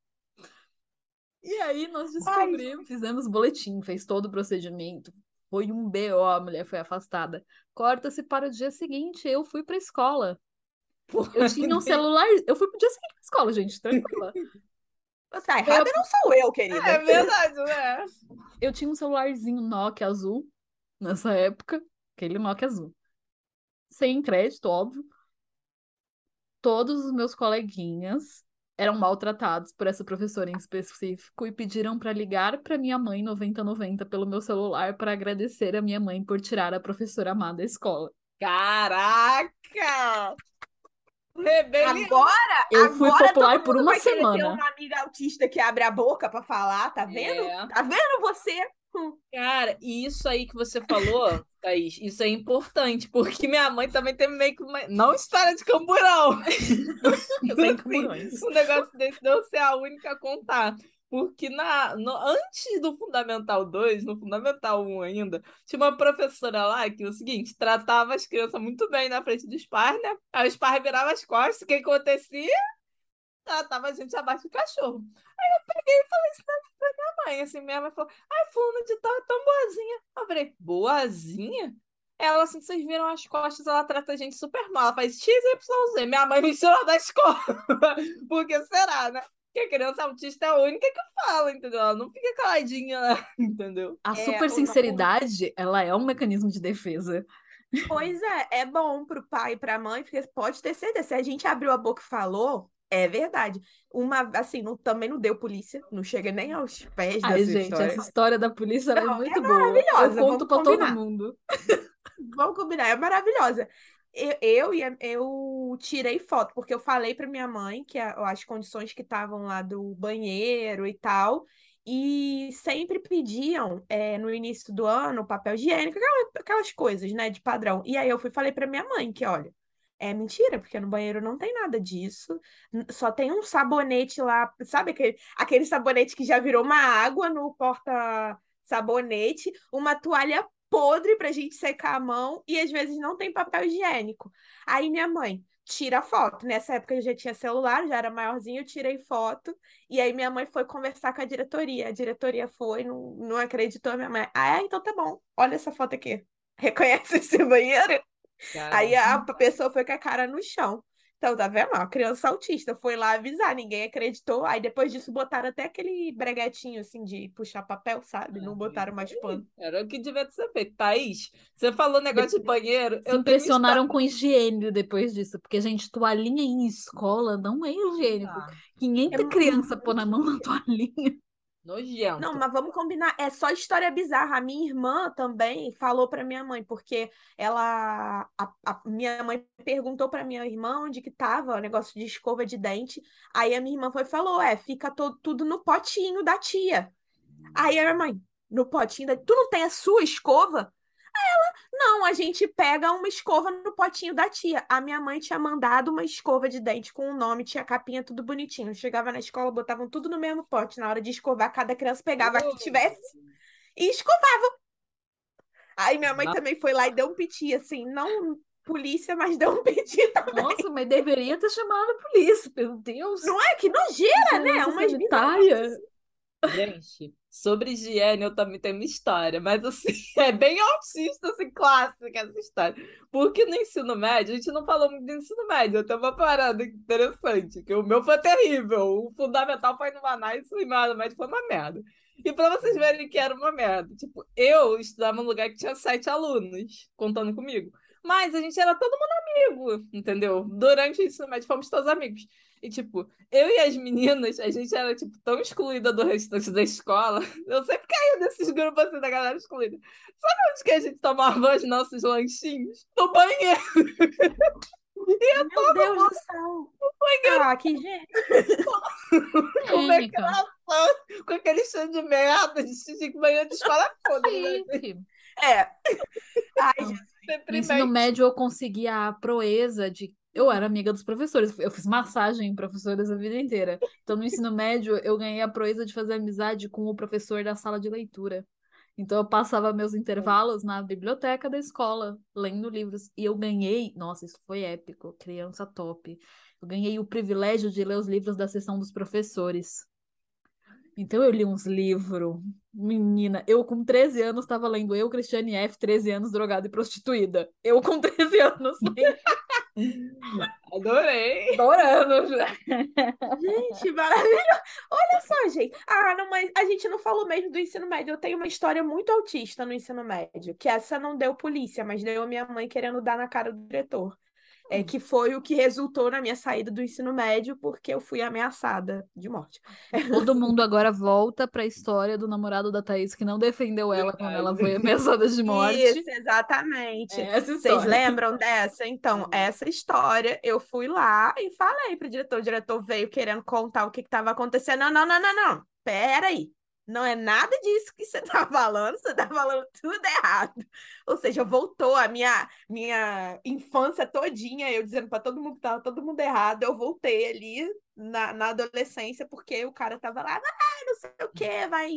E aí nós descobrimos, Ai. fizemos boletim, fez todo o procedimento. Foi um BO, a mulher foi afastada. Corta-se para o dia seguinte, eu fui pra escola. Porra, eu tinha um celular, eu fui pro dia seguinte pra escola, gente, tranquila. Você é errada eu... não sou eu, querida. É verdade, né? Eu tinha um celularzinho Nokia azul nessa época, aquele Nokia azul. Sem crédito, óbvio. Todos os meus coleguinhas eram maltratados por essa professora em específico e pediram para ligar para minha mãe 9090 pelo meu celular para agradecer a minha mãe por tirar a professora amada da escola. Caraca! Rebelião. Agora, eu agora fui popular por uma semana. Ter uma amiga autista que abre a boca para falar, tá vendo? É. Tá vendo você? Cara, e isso aí que você falou, Thaís, isso é importante, porque minha mãe também tem meio que uma. Não história de camburão. Eu tenho camburões. Um negócio desse deu ser a única a contar. Porque na, no, antes do Fundamental 2, no Fundamental 1 ainda, tinha uma professora lá que o seguinte, tratava as crianças muito bem na frente do Spar, né? Aí o Spar virava as costas, o que acontecia? Tratava a gente abaixo do cachorro. Aí eu peguei e falei isso pra minha mãe, assim, minha mãe falou, ai, fulana de tal é tão boazinha. Eu falei, boazinha? Ela, assim, vocês viram as costas, ela trata a gente super mal. Ela faz XYZ. Minha mãe me ensinou da escola. Porque será, né? Porque a criança autista é a única que fala, entendeu? Ela não fica caladinha, entendeu? A é, super sinceridade, ela é um mecanismo de defesa. Pois é, é bom pro pai e pra mãe, porque pode ter certeza, se a gente abriu a boca e falou, é verdade. Uma, assim, não, também não deu polícia, não chega nem aos pés Ai, dessa gente, história. essa história da polícia é não, é muito é boa. Eu conto pra todo mundo. Vamos combinar, é maravilhosa. Eu, eu, eu tirei foto, porque eu falei para minha mãe que a, as condições que estavam lá do banheiro e tal, e sempre pediam é, no início do ano papel higiênico, aquelas, aquelas coisas, né, de padrão. E aí eu fui falei para minha mãe que, olha, é mentira, porque no banheiro não tem nada disso. Só tem um sabonete lá, sabe aquele, aquele sabonete que já virou uma água no porta-sabonete, uma toalha podre pra gente secar a mão e às vezes não tem papel higiênico. Aí minha mãe tira foto. Nessa época eu já tinha celular, já era maiorzinho, eu tirei foto. E aí minha mãe foi conversar com a diretoria. A diretoria foi, não, não acreditou. Minha mãe, ah, é? então tá bom. Olha essa foto aqui. Reconhece esse banheiro? Caramba. Aí a pessoa foi com a cara no chão. Então, tá vendo? A criança autista foi lá avisar, ninguém acreditou. Aí depois disso botaram até aquele breguetinho assim de puxar papel, sabe? Não botaram mais pano. Era o que devia ser feito. Thaís, você falou negócio de banheiro. Se impressionaram com higiene depois disso, porque, gente, toalhinha em escola não é higiênico. Ah, 500 é crianças pôr na mão na toalhinha. Nojento. Não, mas vamos combinar. É só história bizarra. A minha irmã também falou para minha mãe, porque ela. A, a minha mãe perguntou para minha irmã onde que tava o negócio de escova de dente. Aí a minha irmã foi falou: é, fica todo, tudo no potinho da tia. Aí a minha mãe, no potinho da. Tu não tem a sua escova? Ela, não, a gente pega uma escova no potinho da tia. A minha mãe tinha mandado uma escova de dente com o um nome, tinha capinha, tudo bonitinho. Chegava na escola, botavam tudo no mesmo pote. Na hora de escovar, cada criança pegava a que tivesse e escovava. Aí minha mãe também foi lá e deu um piti, assim, não polícia, mas deu um piti também. Nossa, mas deveria ter chamado a polícia, meu Deus. Não é? Que nojeira, né? Uma sanitária. Gente, sobre higiene eu também tenho uma história, mas assim, é bem autista, assim, clássica essa história. Porque no ensino médio, a gente não falou muito do ensino médio, tenho uma parada interessante, que o meu foi terrível, o fundamental foi no Manaus e o ensino médio foi uma merda. E para vocês verem que era uma merda, tipo, eu estudava num lugar que tinha sete alunos contando comigo. Mas a gente era todo mundo amigo, entendeu? Durante o ensino médio fomos todos amigos. E, tipo, eu e as meninas, a gente era, tipo, tão excluída do restante da escola. Eu sempre caí nesses grupos, assim, da galera excluída. Sabe onde que a gente tomava os nossos lanchinhos? No banheiro. E eu Meu Deus do céu. Banheiro. Ah, que gente. Como é que com aquele cheiro de merda, de xixi, banheiro de escola toda. É. Ai, Jesus. No ensino médio eu consegui a proeza de eu era amiga dos professores, eu fiz massagem em professores a vida inteira. Então, no ensino médio, eu ganhei a proeza de fazer amizade com o professor da sala de leitura. Então, eu passava meus intervalos na biblioteca da escola, lendo livros. E eu ganhei, nossa, isso foi épico, criança top. Eu ganhei o privilégio de ler os livros da sessão dos professores. Então eu li uns livros. Menina, eu com 13 anos estava lendo Eu, Cristiane F., 13 anos, drogada e prostituída. Eu com 13 anos. Adorei. Adorando. Gente, maravilhoso. Olha só, gente. Ah, não, mas a gente não falou mesmo do ensino médio. Eu tenho uma história muito autista no ensino médio, que essa não deu polícia, mas deu minha mãe querendo dar na cara do diretor é, que foi o que resultou na minha saída do ensino médio, porque eu fui ameaçada de morte. Todo mundo agora volta para a história do namorado da Thaís que não defendeu ela quando ela foi ameaçada de morte. Isso, exatamente. É Vocês lembram dessa? Então, essa história, eu fui lá e falei para o diretor. O diretor veio querendo contar o que estava acontecendo. Não, não, não, não, não. Peraí. Não é nada disso que você está falando, você está falando tudo errado. Ou seja, voltou a minha, minha infância todinha, eu dizendo para todo mundo que estava todo mundo errado, eu voltei ali na, na adolescência, porque o cara estava lá, ah, não sei o que, vai,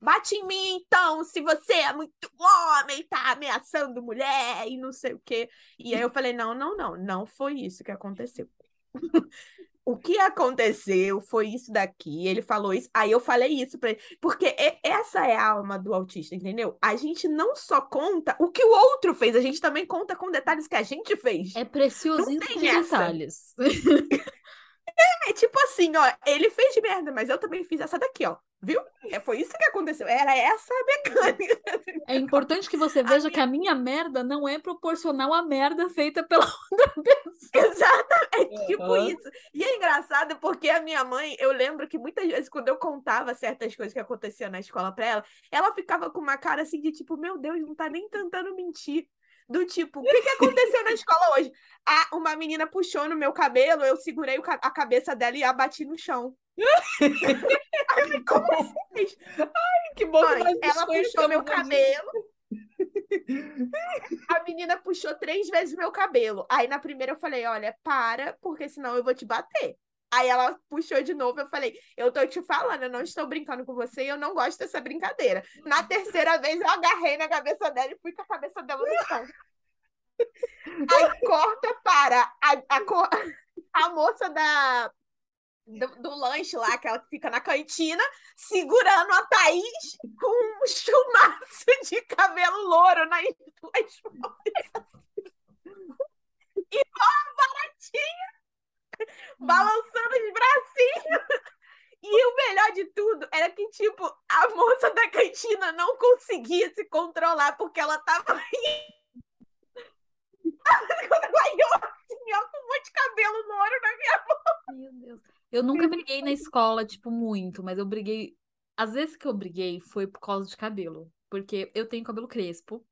bate em mim então, se você é muito homem, tá ameaçando mulher e não sei o que. E aí eu falei, não, não, não, não foi isso que aconteceu. o que aconteceu foi isso daqui, ele falou isso, aí eu falei isso para ele, porque essa é a alma do autista, entendeu? A gente não só conta o que o outro fez, a gente também conta com detalhes que a gente fez. É preciosismo de detalhes. É, é, tipo assim, ó, ele fez de merda, mas eu também fiz essa daqui, ó. Viu? É, foi isso que aconteceu. Era essa a mecânica. É importante que você veja a que minha... a minha merda não é proporcional à merda feita pela outra pessoa. Exatamente, uhum. tipo isso. E é engraçado porque a minha mãe, eu lembro que muitas vezes, quando eu contava certas coisas que aconteciam na escola pra ela, ela ficava com uma cara assim de tipo, meu Deus, não tá nem tentando mentir. Do tipo, o que, que aconteceu na escola hoje? Ah, uma menina puxou no meu cabelo, eu segurei a cabeça dela e a bati no chão. Ai, como assim? Ai, que bom Mãe, ela puxou meu cabelo. A menina puxou três vezes meu cabelo. Aí na primeira eu falei: olha, para, porque senão eu vou te bater. Aí ela puxou de novo, eu falei, eu tô te falando, eu não estou brincando com você e eu não gosto dessa brincadeira. Na terceira vez, eu agarrei na cabeça dela e fui com a cabeça dela no chão. Aí corta para a, a, a moça da, do, do, lanche lá, aquela que fica na cantina, segurando a Thaís com um chumaço de cabelo louro nas duas mãos. E uma baratinha balançando os bracinhos. E o melhor de tudo era que, tipo, a moça da cantina não conseguia se controlar porque ela tava ela assim, ó, com um monte de cabelo louro na minha mão. Meu Deus. Eu nunca briguei na escola, tipo, muito, mas eu briguei. Às vezes que eu briguei foi por causa de cabelo. Porque eu tenho cabelo crespo.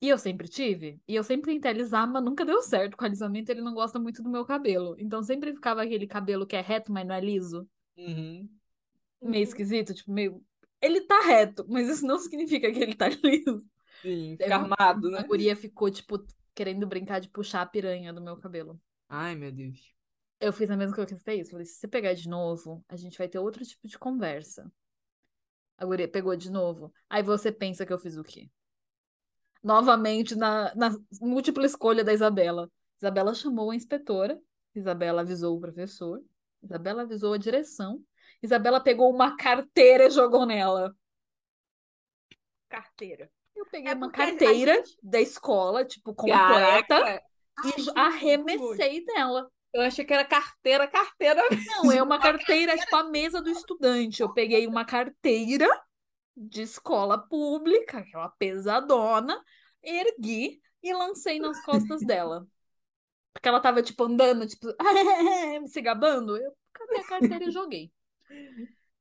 E eu sempre tive, e eu sempre tentei alisar, mas nunca deu certo com o alisamento, ele não gosta muito do meu cabelo. Então sempre ficava aquele cabelo que é reto, mas não é liso. Uhum. Meio esquisito, tipo, meio. Ele tá reto, mas isso não significa que ele tá liso. Sim, fica armado, né? A guria ficou, tipo, querendo brincar de puxar a piranha do meu cabelo. Ai, meu Deus. Eu fiz a mesma coisa que você fez. Falei, se você pegar de novo, a gente vai ter outro tipo de conversa. A guria pegou de novo. Aí você pensa que eu fiz o quê? Novamente na, na múltipla escolha da Isabela. Isabela chamou a inspetora. Isabela avisou o professor. Isabela avisou a direção. Isabela pegou uma carteira e jogou nela. Carteira. Eu peguei É uma carteira gente- da escola, tipo, completa, Caraca, e arremessei nela. eu achei que era carteira, carteira. Não, é uma carteira, tipo, a mesa do estudante. Eu peguei uma carteira de escola pública, aquela pesadona, ergui e lancei nas costas dela. Porque ela tava, tipo, andando, tipo, se gabando. Eu catei a carteira e joguei.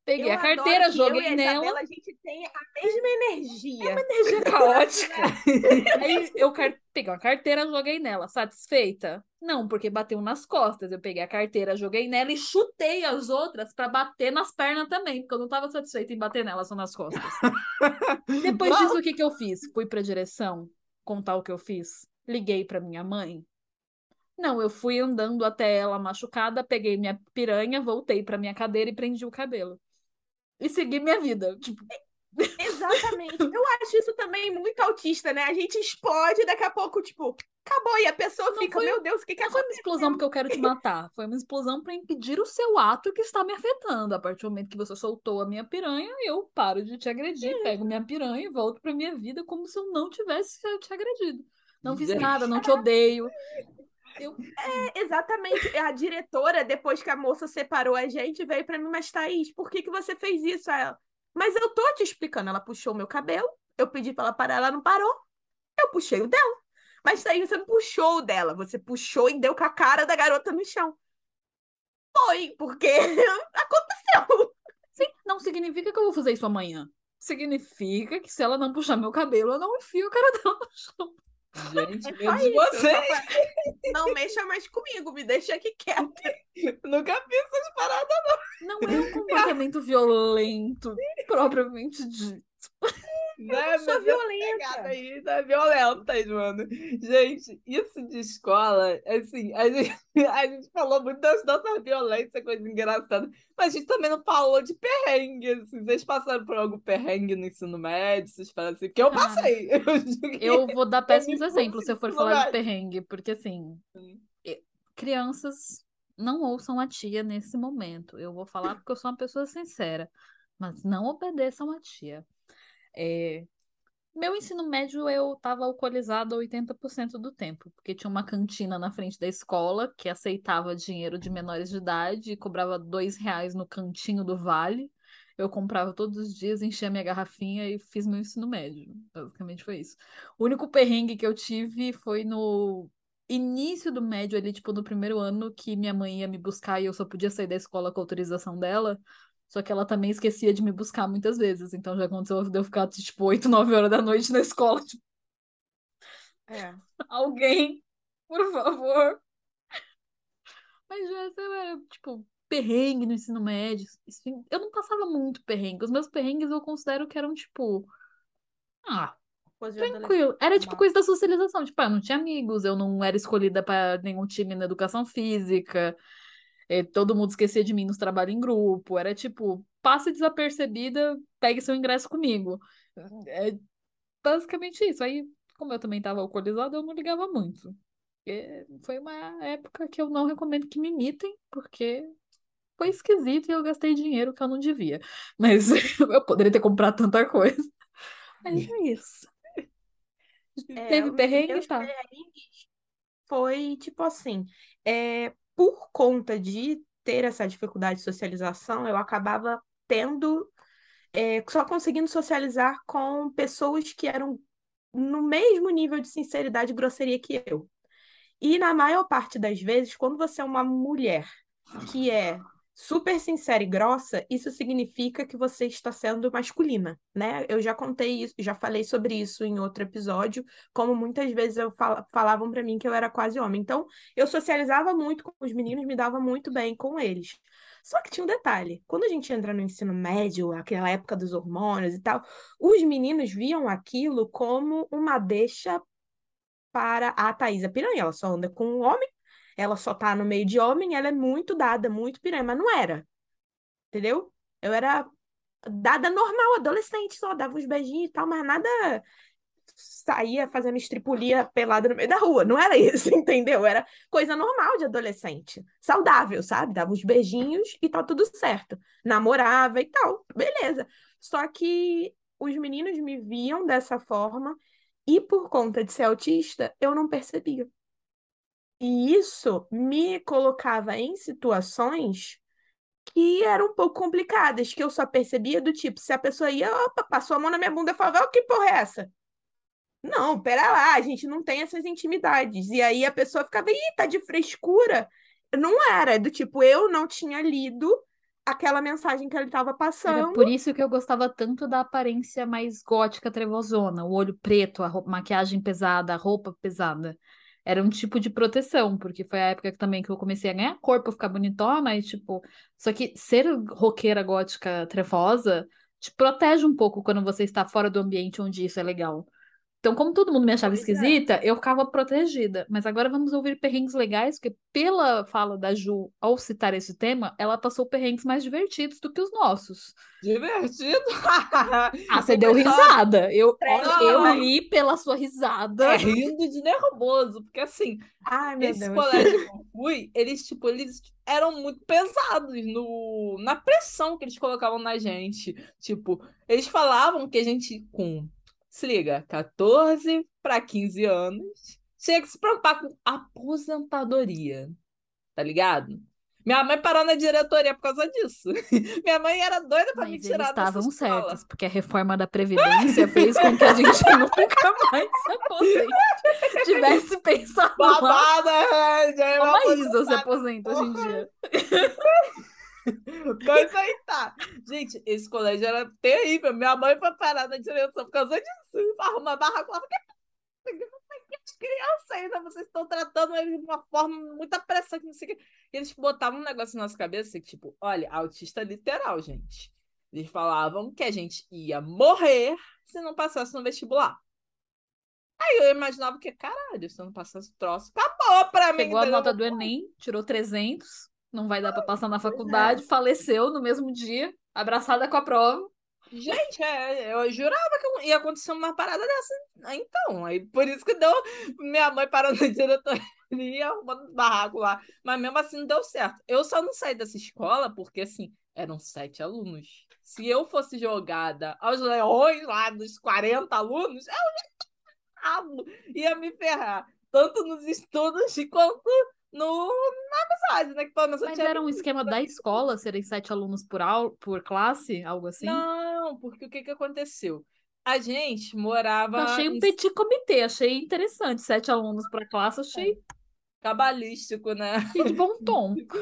Peguei Eu a carteira, eu joguei e a nela. Isabela, a gente tem a mesma energia. Energia caótica. Aí eu car- peguei uma carteira, joguei nela. Satisfeita? Não, porque bateu nas costas. Eu peguei a carteira, joguei nela e chutei as outras pra bater nas pernas também, porque eu não tava satisfeita em bater nelas só nas costas. Depois Bom. disso, o que que eu fiz? Fui pra direção contar o que eu fiz. Liguei pra minha mãe. Não, eu fui andando até ela machucada, peguei minha piranha, voltei pra minha cadeira e prendi o cabelo. E segui minha vida. Tipo, Exatamente. Eu acho isso também muito autista, né? A gente explode daqui a pouco, tipo, acabou. E a pessoa Não fica, foi- meu Deus, o que que Não foi uma explosão porque eu quero te matar. Foi uma explosão para impedir o seu ato que está me afetando. A partir do momento que você soltou a minha piranha, eu paro de te agredir, pego minha piranha e volto para minha vida como se eu não tivesse te agredido. Não fiz nada, não te odeio. É, exatamente. A diretora, depois que a moça separou a gente, veio pra mim, mas Thaís, por que que você fez isso? Ela, mas eu tô te explicando. Ela puxou meu cabelo, eu pedi pra ela parar, ela não parou. Eu puxei o dela. Mas Thaís, você não puxou o dela, você puxou e deu com a cara da garota no chão. Foi, porque aconteceu. sim, não significa que eu vou fazer isso amanhã. Significa que se ela não puxar meu cabelo, eu não enfio a cara dela no chão. Gente, É de isso, você. só pra- Não mexa mais comigo, me deixa aqui quieta. Nunca vi essas paradas. Não é um comportamento violento, propriamente dito. Né? Eu sou Mas essa violenta. aí tá mano. Gente, isso de escola, assim, a gente, a gente falou muito das nossas violências, coisa engraçada, mas a gente também não falou de perrengue, assim. Vocês passaram por algum perrengue no ensino médio? Vocês falam assim, porque eu passei. Eu que- Eu vou dar péssimos exemplos se eu for falar de perrengue, porque assim, e- crianças não ouçam a tia nesse momento. Eu vou falar porque eu sou uma pessoa sincera, mas não obedeçam a tia. É, Meu ensino médio eu estava alcoolizada 80% do tempo, porque tinha uma cantina na frente da escola que aceitava dinheiro de menores de idade e cobrava dois reais no cantinho do Vale. Eu comprava todos os dias, enchia minha garrafinha e fiz meu ensino médio. Basicamente foi isso. O único perrengue que eu tive foi no início do médio, ali, tipo, no primeiro ano, que minha mãe ia me buscar e eu só podia sair da escola com autorização dela. Só que ela também esquecia de me buscar muitas vezes. Então já aconteceu de eu ficar, tipo, 8, 9 horas da noite na escola. Tipo, É. alguém, por favor. Mas já, lá, tipo, perrengue no ensino médio. Isso- eu não passava muito perrengue. Os meus perrengues eu considero que eram, tipo. Ah, Tranquilo. Era tipo coisa da socialização. Tipo, ah, eu não tinha amigos, eu não era escolhida para nenhum time na educação física. Eh, todo mundo esquecia de mim nos trabalhos em grupo. Era tipo, passe desapercebida, pegue seu ingresso comigo. É basicamente isso. Aí, como eu também estava alcoolizada, eu não ligava muito. Porque foi uma época que eu não recomendo que me imitem, porque foi esquisito e eu gastei dinheiro que eu não devia. Mas eu poderia ter comprado tanta coisa. Mas é isso. É, Teve perrengue, tá? foi tipo assim, é, por conta de ter essa dificuldade de socialização, eu acabava tendo, é, só conseguindo socializar com pessoas que eram no mesmo nível de sinceridade e grosseria que eu. E na maior parte das vezes, quando você é uma mulher que é super sincera e grossa, isso significa que você está sendo masculina, né? Eu já contei isso, já falei sobre isso em outro episódio, como muitas vezes eu fal falavam para mim que eu era quase homem. Então, eu socializava muito com os meninos, me dava muito bem com eles. Só que tinha um detalhe: quando a gente entra no ensino médio, aquela época dos hormônios e tal, os meninos viam aquilo como uma deixa para a Thaisa Piranha. Ela só anda com um homem, ela só tá no meio de homem, ela é muito dada, muito piranha, mas não era. Entendeu? Eu era dada normal, adolescente, só dava uns beijinhos e tal, mas nada saía fazendo estripulia pelada no meio da rua. Não era isso, entendeu? Era coisa normal de adolescente. Saudável, sabe? Dava uns beijinhos e tá tudo certo. Namorava e tal. Beleza. Só que os meninos me viam dessa forma e por conta de ser autista, eu não percebia. E isso me colocava em situações que eram um pouco complicadas, que eu só percebia do tipo, se a pessoa ia, opa, passou a mão na minha bunda e falava, oh, que porra é essa? Não, pera lá, a gente não tem essas intimidades. E aí a pessoa ficava, ih, tá de frescura. Não era, do tipo, eu não tinha lido aquela mensagem que ele estava passando. Era por isso que eu gostava tanto da aparência mais gótica, trevosona, o olho preto, a roupa, maquiagem pesada, a roupa pesada. Era um tipo de proteção, porque foi a época também que eu comecei a ganhar corpo, ficar bonitona, e tipo. Só que ser roqueira gótica trevosa te protege um pouco quando você está fora do ambiente onde isso é legal. Então, como todo mundo me achava Pois é. esquisita, eu ficava protegida. Mas agora vamos ouvir perrengues legais, porque pela fala da Ju, ao citar esse tema, ela passou perrengues mais divertidos do que os nossos. Divertido. Ah, você deu risada. Eu, Não, eu li pela sua risada. É rindo de nervoso, porque assim, Ai, meu esse Deus. colégio que eu fui, eles, tipo, eles eram muito pesados no, na pressão que eles colocavam na gente. Tipo, eles falavam que a gente, com, se liga, 14 para 15 anos, tinha que se preocupar com aposentadoria, tá ligado? Minha mãe parou na diretoria por causa disso. Minha mãe era doida pra me eles tirar dessa estavam certos, porque a reforma da Previdência fez com que a gente nunca mais se aposente. Tivesse pensado. Babada, já é uma a Isa se aposenta hoje em dia. Mas aí tá. Gente, esse colégio era terrível. Minha mãe foi parar na direção por causa disso. Arruma barraco lá. As crianças ainda, vocês estão tratando eles de uma forma, muita pressão, que não sei o quê. E eles botavam um negócio na nossa cabeça que, tipo, olha, autista literal, gente. Eles falavam que a gente ia morrer se não passasse no vestibular. Aí eu imaginava que, caralho, se eu não passasse o troço, acabou pra mim. Pegou a nota do Enem, tirou 300, não vai dar pra passar na faculdade, faleceu no mesmo dia, abraçada com a prova. Gente, é, eu jurava que ia acontecer uma parada dessa. Então, aí por isso que deu. Minha mãe parou na diretoria arrumando barraco lá. Mas mesmo assim não deu certo. Eu só não saí dessa escola porque, assim, eram sete alunos. Se eu fosse jogada aos leões lá dos 40 alunos, eu ia me ferrar. Tanto nos estudos quanto no, na amizade, né? Que pelo menos Mas era um esquema da escola, serem sete alunos por, aula, por classe, algo assim? Não, porque o que que aconteceu? A gente morava Eu achei um em petit comitê, achei interessante. Sete alunos por classe, achei cabalístico, né? achei de bom tom. Tipo.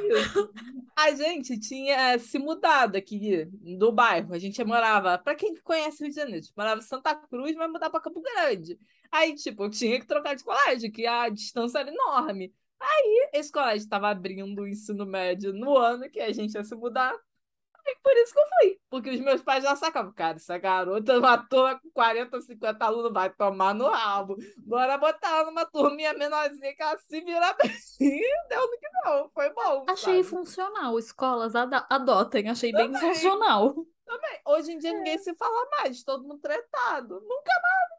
A gente tinha se mudado aqui do bairro. A gente morava, para quem conhece o Rio de Janeiro, a gente morava em Santa Cruz, mas mudar para Campo Grande. Aí, tipo, eu tinha que trocar de colégio, que a distância era enorme. Aí, esse colégio estava abrindo o ensino médio no ano que a gente ia se mudar. Aí, por isso que eu fui. Porque os meus pais já sacavam, cara, essa garota, uma turma com 40, 50 alunos, vai tomar no rabo. Bora botar ela numa turminha menorzinha que ela se vira bem. Deu no que não, foi bom. Achei sabe? funcional. Escolas adotem, achei bem Também. funcional. Também. Hoje em dia ninguém se fala mais, todo mundo tretado. Nunca mais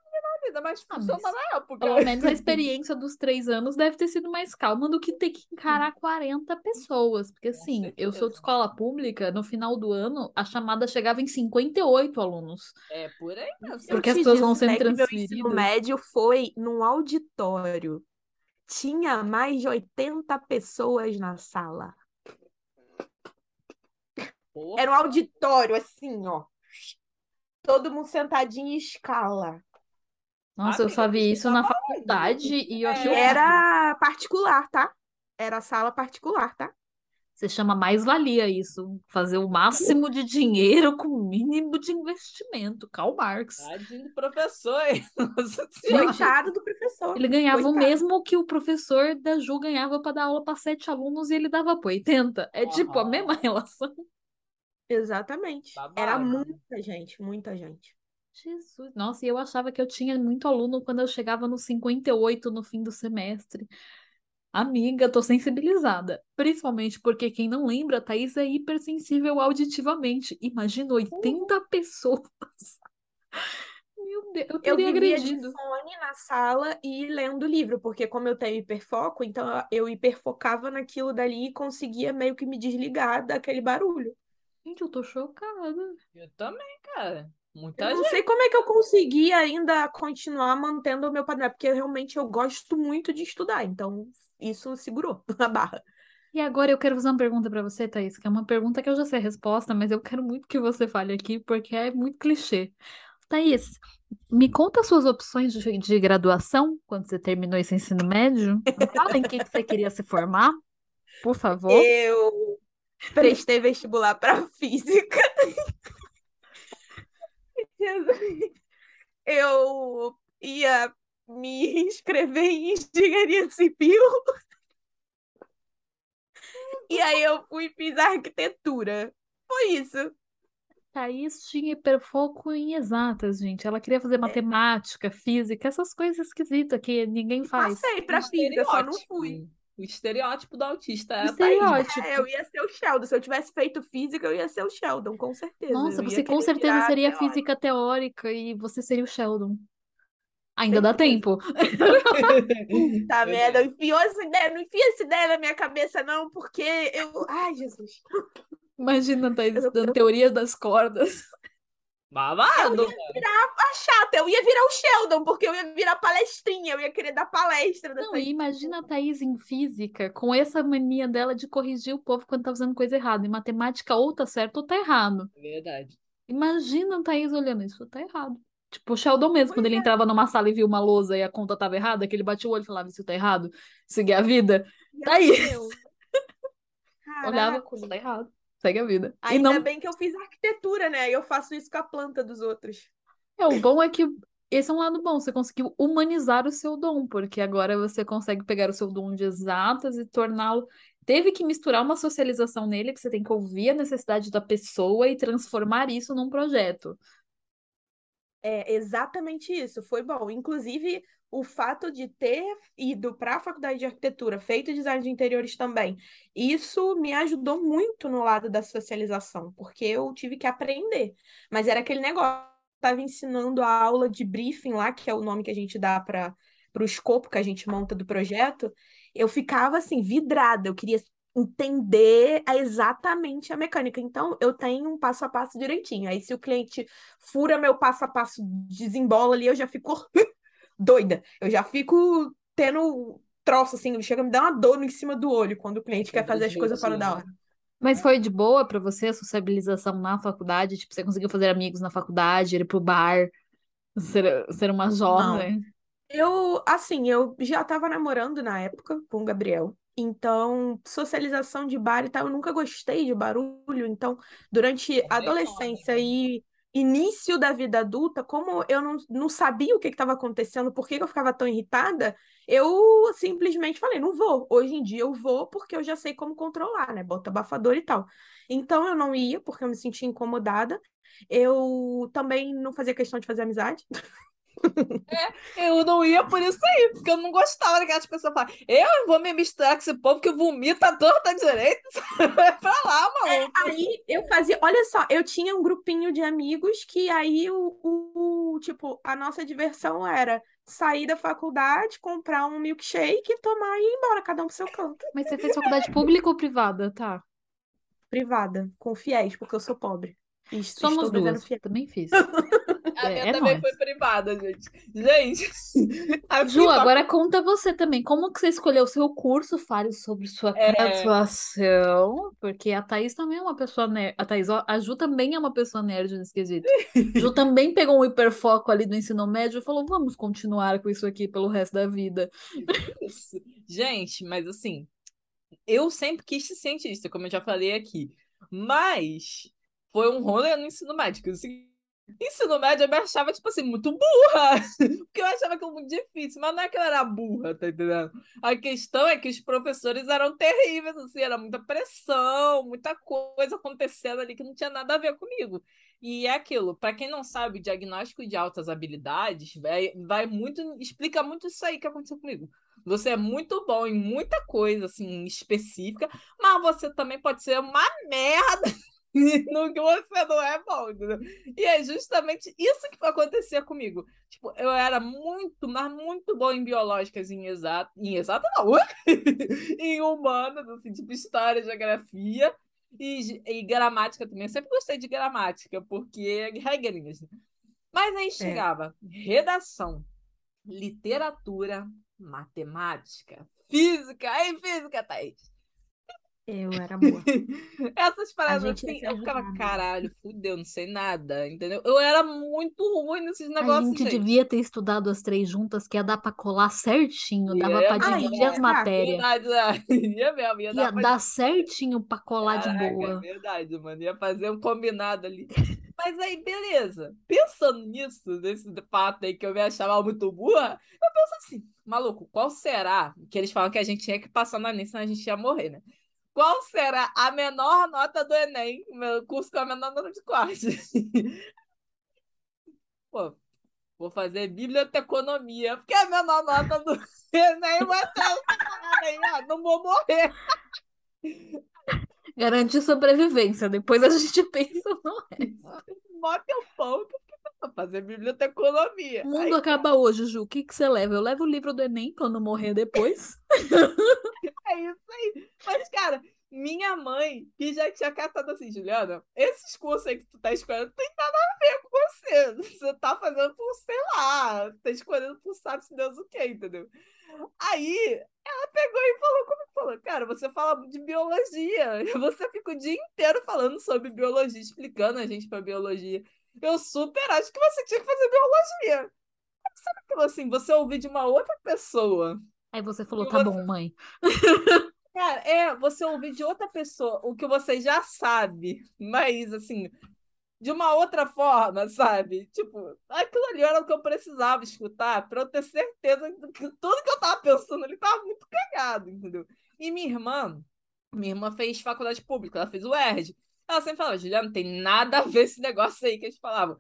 vida, mas Ah, funcionou mas na época. Pelo menos a experiência dos três anos deve ter sido mais calma do que ter que encarar 40 pessoas. Porque, assim, eu sou de escola pública, no final do ano, a chamada chegava em 58 alunos. É por aí mesmo. Porque as pessoas vão disse, sendo né, que meu ensino transferidas. médio foi num auditório. Tinha mais de 80 pessoas na sala. Porra. Era um auditório, assim, ó. Todo mundo sentadinho em escala. Nossa, eu só vi isso na tava faculdade e eu achei É. horrível. Era particular, tá? Era sala particular, tá? Você chama mais-valia isso. Fazer o máximo de dinheiro com o mínimo de investimento. Karl Marx. Tadinho do professor, hein? Coitado do professor. Ele ganhava o Coitado. mesmo que o professor da Ju ganhava para dar aula para sete alunos e ele dava para 80. É tipo a mesma relação. Exatamente. Era Babado. muita gente, muita gente. Jesus. Nossa, e eu achava que eu tinha muito aluno quando eu chegava nos 58 no fim do semestre. Amiga, tô sensibilizada. Principalmente porque quem não lembra, a Thaís é hipersensível auditivamente. Imagina 80 pessoas. Meu Deus, eu Eu teria vivia de agredido. fone na sala e lendo livro, porque como eu tenho hiperfoco, então eu hiperfocava naquilo dali e conseguia meio que me desligar daquele barulho. Gente, eu tô chocada. Eu também, cara. Muita Eu não sei como é que eu consegui ainda continuar mantendo o meu padrão, porque realmente eu gosto muito de estudar, então isso segurou a barra. E agora eu quero fazer uma pergunta pra você, Thaís, que é uma pergunta que eu já sei a resposta, mas eu quero muito que você fale aqui, porque é muito clichê. Thaís, me conta as suas opções de, de graduação quando você terminou esse ensino médio. Fala em que que você queria se formar, por favor. Eu prestei vestibular para física. Jesus. Eu ia me inscrever em engenharia civil. E aí eu fui fiz arquitetura. Foi isso. Thaís tinha hiperfoco em exatas, gente. Ela queria fazer matemática, física, essas coisas esquisitas que ninguém faz. Passei para física, só não fui. O estereótipo do autista é estereótipo. É, eu ia ser o Sheldon. Se eu tivesse feito física, eu ia ser o Sheldon, com certeza. Nossa, Eu você com certeza seria teórica. física teórica e você seria o Sheldon. Ainda dá tempo. Tá merda, enfiou essa ideia, não enfia essa ideia na minha cabeça, não, porque eu. Ai, Jesus. Imagina, Eu- estudando teoria das cordas. Babado. A chata, eu ia virar o Sheldon, porque eu ia virar palestrinha, eu ia querer dar palestra Não, e imagina a Thaís em física, com essa mania dela de corrigir o povo quando tá fazendo coisa errada. Em matemática, ou tá certo ou tá errado. Verdade. Imagina a Thaís olhando isso, tá errado. Tipo, o Sheldon mesmo, quando Pois ele é. entrava numa sala e via uma lousa e a conta tava errada, que ele batia o olho e falava, isso tá errado, seguir a vida. E Tá aí. eu, Olhava, isso tá errado, segue a vida. E Ainda não bem que eu fiz arquitetura, né? E eu faço isso com a planta dos outros. É, o bom é que esse é um lado bom, você conseguiu humanizar o seu dom, porque agora você consegue pegar o seu dom de exatas e torná-lo. Teve que misturar uma socialização nele, que você tem que ouvir a necessidade da pessoa e transformar isso num projeto. É exatamente isso, foi bom. Inclusive, o fato de ter ido para a faculdade de arquitetura, feito design de interiores também, isso me ajudou muito no lado da socialização, porque eu tive que aprender. Mas era aquele negócio, estava ensinando a aula de briefing lá, que é o nome que a gente dá para o escopo que a gente monta do projeto, eu ficava assim, vidrada, eu queria entender exatamente a mecânica. Então, eu tenho um passo a passo direitinho. Aí, se o cliente fura meu passo a passo, desembola ali, eu já fico doida. Eu já fico tendo troço, assim, chega a me dar uma dor em cima do olho quando o cliente quer fazer as coisas fora da hora. Mas foi de boa pra você a sociabilização na faculdade? Tipo, você conseguiu fazer amigos na faculdade, ir pro bar, ser, ser uma jovem? Eu, assim, eu já tava namorando na época com o Gabriel. Então, socialização de bar e tal, eu nunca gostei de barulho. Então, durante a não, adolescência né? e início da vida adulta, como eu não, não sabia o que estava acontecendo, por que que eu ficava tão irritada, eu simplesmente falei, não vou. Hoje em dia eu vou porque eu já sei como controlar, né? Bota abafador e tal. Então, eu não ia porque eu me sentia incomodada. Eu também não fazia questão de fazer amizade. Eu não ia por isso aí, porque eu não gostava daquelas pessoas falarem, eu vou me misturar com esse povo que vomita a torta direita. Vai pra lá, maluco. Aí eu fazia, olha só, eu tinha um grupinho de amigos que aí o, o- tipo, a nossa diversão era sair da faculdade, comprar um milkshake, tomar e ir embora, cada um pro seu canto. Mas você fez faculdade pública ou privada? Tá. Privada, com fiéis, porque eu sou pobre. E Somos duas. fiéis. Também fiz. A É, minha é também nóis. foi privada, gente. Gente, a Ju, pipa- agora conta você também. Como que você escolheu o seu curso? Fale sobre sua É. graduação. Porque a Thaís também é uma pessoa nerd. A Thaís, a Ju também é uma pessoa nerd nesse quesito. Ju também pegou um hiperfoco ali do ensino médio e falou: vamos continuar com isso aqui pelo resto da vida. Gente, mas assim, eu sempre quis ser cientista, como eu já falei aqui. Mas foi um rolê no ensino médio. Assim, ensino médio eu me achava, tipo assim, muito burra. Porque eu achava aquilo muito difícil. Mas não é que eu era burra, tá entendendo? A questão é que os professores eram terríveis, assim, era muita pressão, muita coisa acontecendo ali que não tinha nada a ver comigo. E é aquilo, para quem não sabe, o diagnóstico de altas habilidades vai, vai muito, explica muito isso aí que aconteceu comigo. Você é muito bom em muita coisa assim específica, mas você também pode ser uma merda no que você não é bom, entendeu? E é justamente isso que vai acontecer comigo. Tipo, eu era muito, mas muito bom em biológicas, em exato, em exato não, em humanas, assim, tipo história, geografia, e, e gramática também. Eu sempre gostei de gramática, porque é regrinhas. Né? Mas aí é. chegava é. redação, literatura, matemática, física. Aí, física, Thaís. Eu era boa. Essas paradas assim, eu ficava, caralho, fudeu, não sei nada, entendeu? Eu era muito ruim nesses negócios. A gente, gente. devia ter estudado as três juntas, que ia dar pra colar certinho, dava pra dividir as matérias. Verdade, ia mesmo, ia, ia dar, certinho pra colar Caraca, de boa. É verdade, mano, ia fazer um combinado ali. Mas aí, beleza. Pensando nisso, nesse fato aí que eu me achava muito burra, eu penso assim, maluco, qual será? Que eles falam que a gente tinha que passar na senão a gente ia morrer, né? Qual será a menor nota do Enem? Meu curso com a menor nota de corte. Pô, vou fazer biblioteconomia, porque a menor nota do Enem vai aí, ó, não vou morrer. Garantir sobrevivência, depois a gente pensa no resto. Mó tempão que eu fazer biblioteconomia. O mundo Aí, acaba hoje, Ju. O que, que você leva? Eu levo o livro do Enem quando morrer depois. é isso aí. Mas, cara, minha mãe, que já tinha catado assim, Juliana, esses cursos aí que tu tá escolhendo não tem nada a ver com você. Você tá fazendo por, sei lá, tá escolhendo por sabe-se Deus o quê, entendeu? Aí ela pegou e falou como falou, cara, você fala de biologia, você fica o dia inteiro falando sobre biologia, explicando a gente para biologia. Eu super acho que você tinha que fazer biologia. Sabe aquilo assim, você ouvir de uma outra pessoa. Aí você falou, tá você... bom, mãe. Cara, é, você ouvir de outra pessoa o que você já sabe, mas assim, de uma outra forma, sabe? Tipo, aquilo ali era o que eu precisava escutar para eu ter certeza que tudo que eu tava pensando ali tava muito cagado, entendeu? E minha irmã, minha irmã fez faculdade pública, ela fez o ERJ. Ela sempre falava, Juliana, não tem nada a ver esse negócio aí que eles falavam.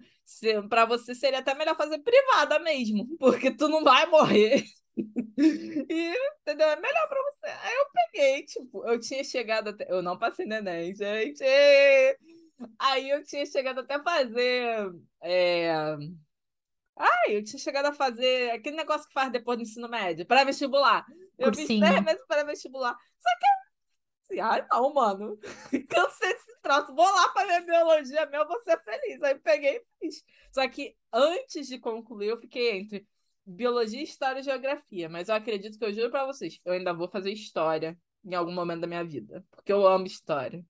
Para você seria até melhor fazer privada mesmo, porque tu não vai morrer. e, entendeu? É melhor pra você. Aí eu peguei, tipo, eu tinha chegado até. Eu não passei neném, gente. Aí eu tinha chegado até a fazer. É... Ai, eu tinha chegado a fazer aquele negócio que faz depois do ensino médio, pré-vestibular. Eu fiz 10 meses pré-vestibular. Só que assim, ai não, mano. Cansei desse troço. Vou lá para minha biologia meu, vou ser feliz. Aí peguei e fiz. Só que antes de concluir, eu fiquei entre biologia, história e geografia. Mas eu acredito que eu juro para vocês, eu ainda vou fazer história em algum momento da minha vida. Porque eu amo história.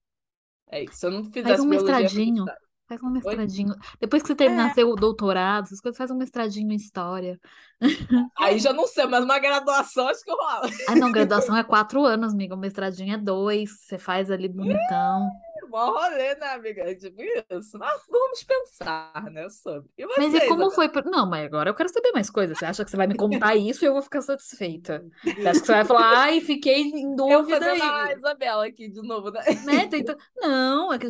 É isso. Se eu não fizesse Faz um mestradinho. Faz um mestradinho. Oi? Depois que você terminar é. seu doutorado, essas coisas, faz um mestradinho em história. Aí já não sei, mas uma graduação acho que rola. Ah, não, graduação é quatro anos, amiga. O mestradinho é dois. Você faz ali bonitão mó rolê, né, amiga? É tipo isso. Mas vamos pensar, né, sobre. E vocês, mas e como foi? Não, mas agora eu quero saber mais coisas. Você acha que você vai me contar isso e eu vou ficar satisfeita? Você acha que você vai falar, ai, fiquei em dúvida eu aí. a Isabela aqui de novo, né? né? Tenta... Não, é que,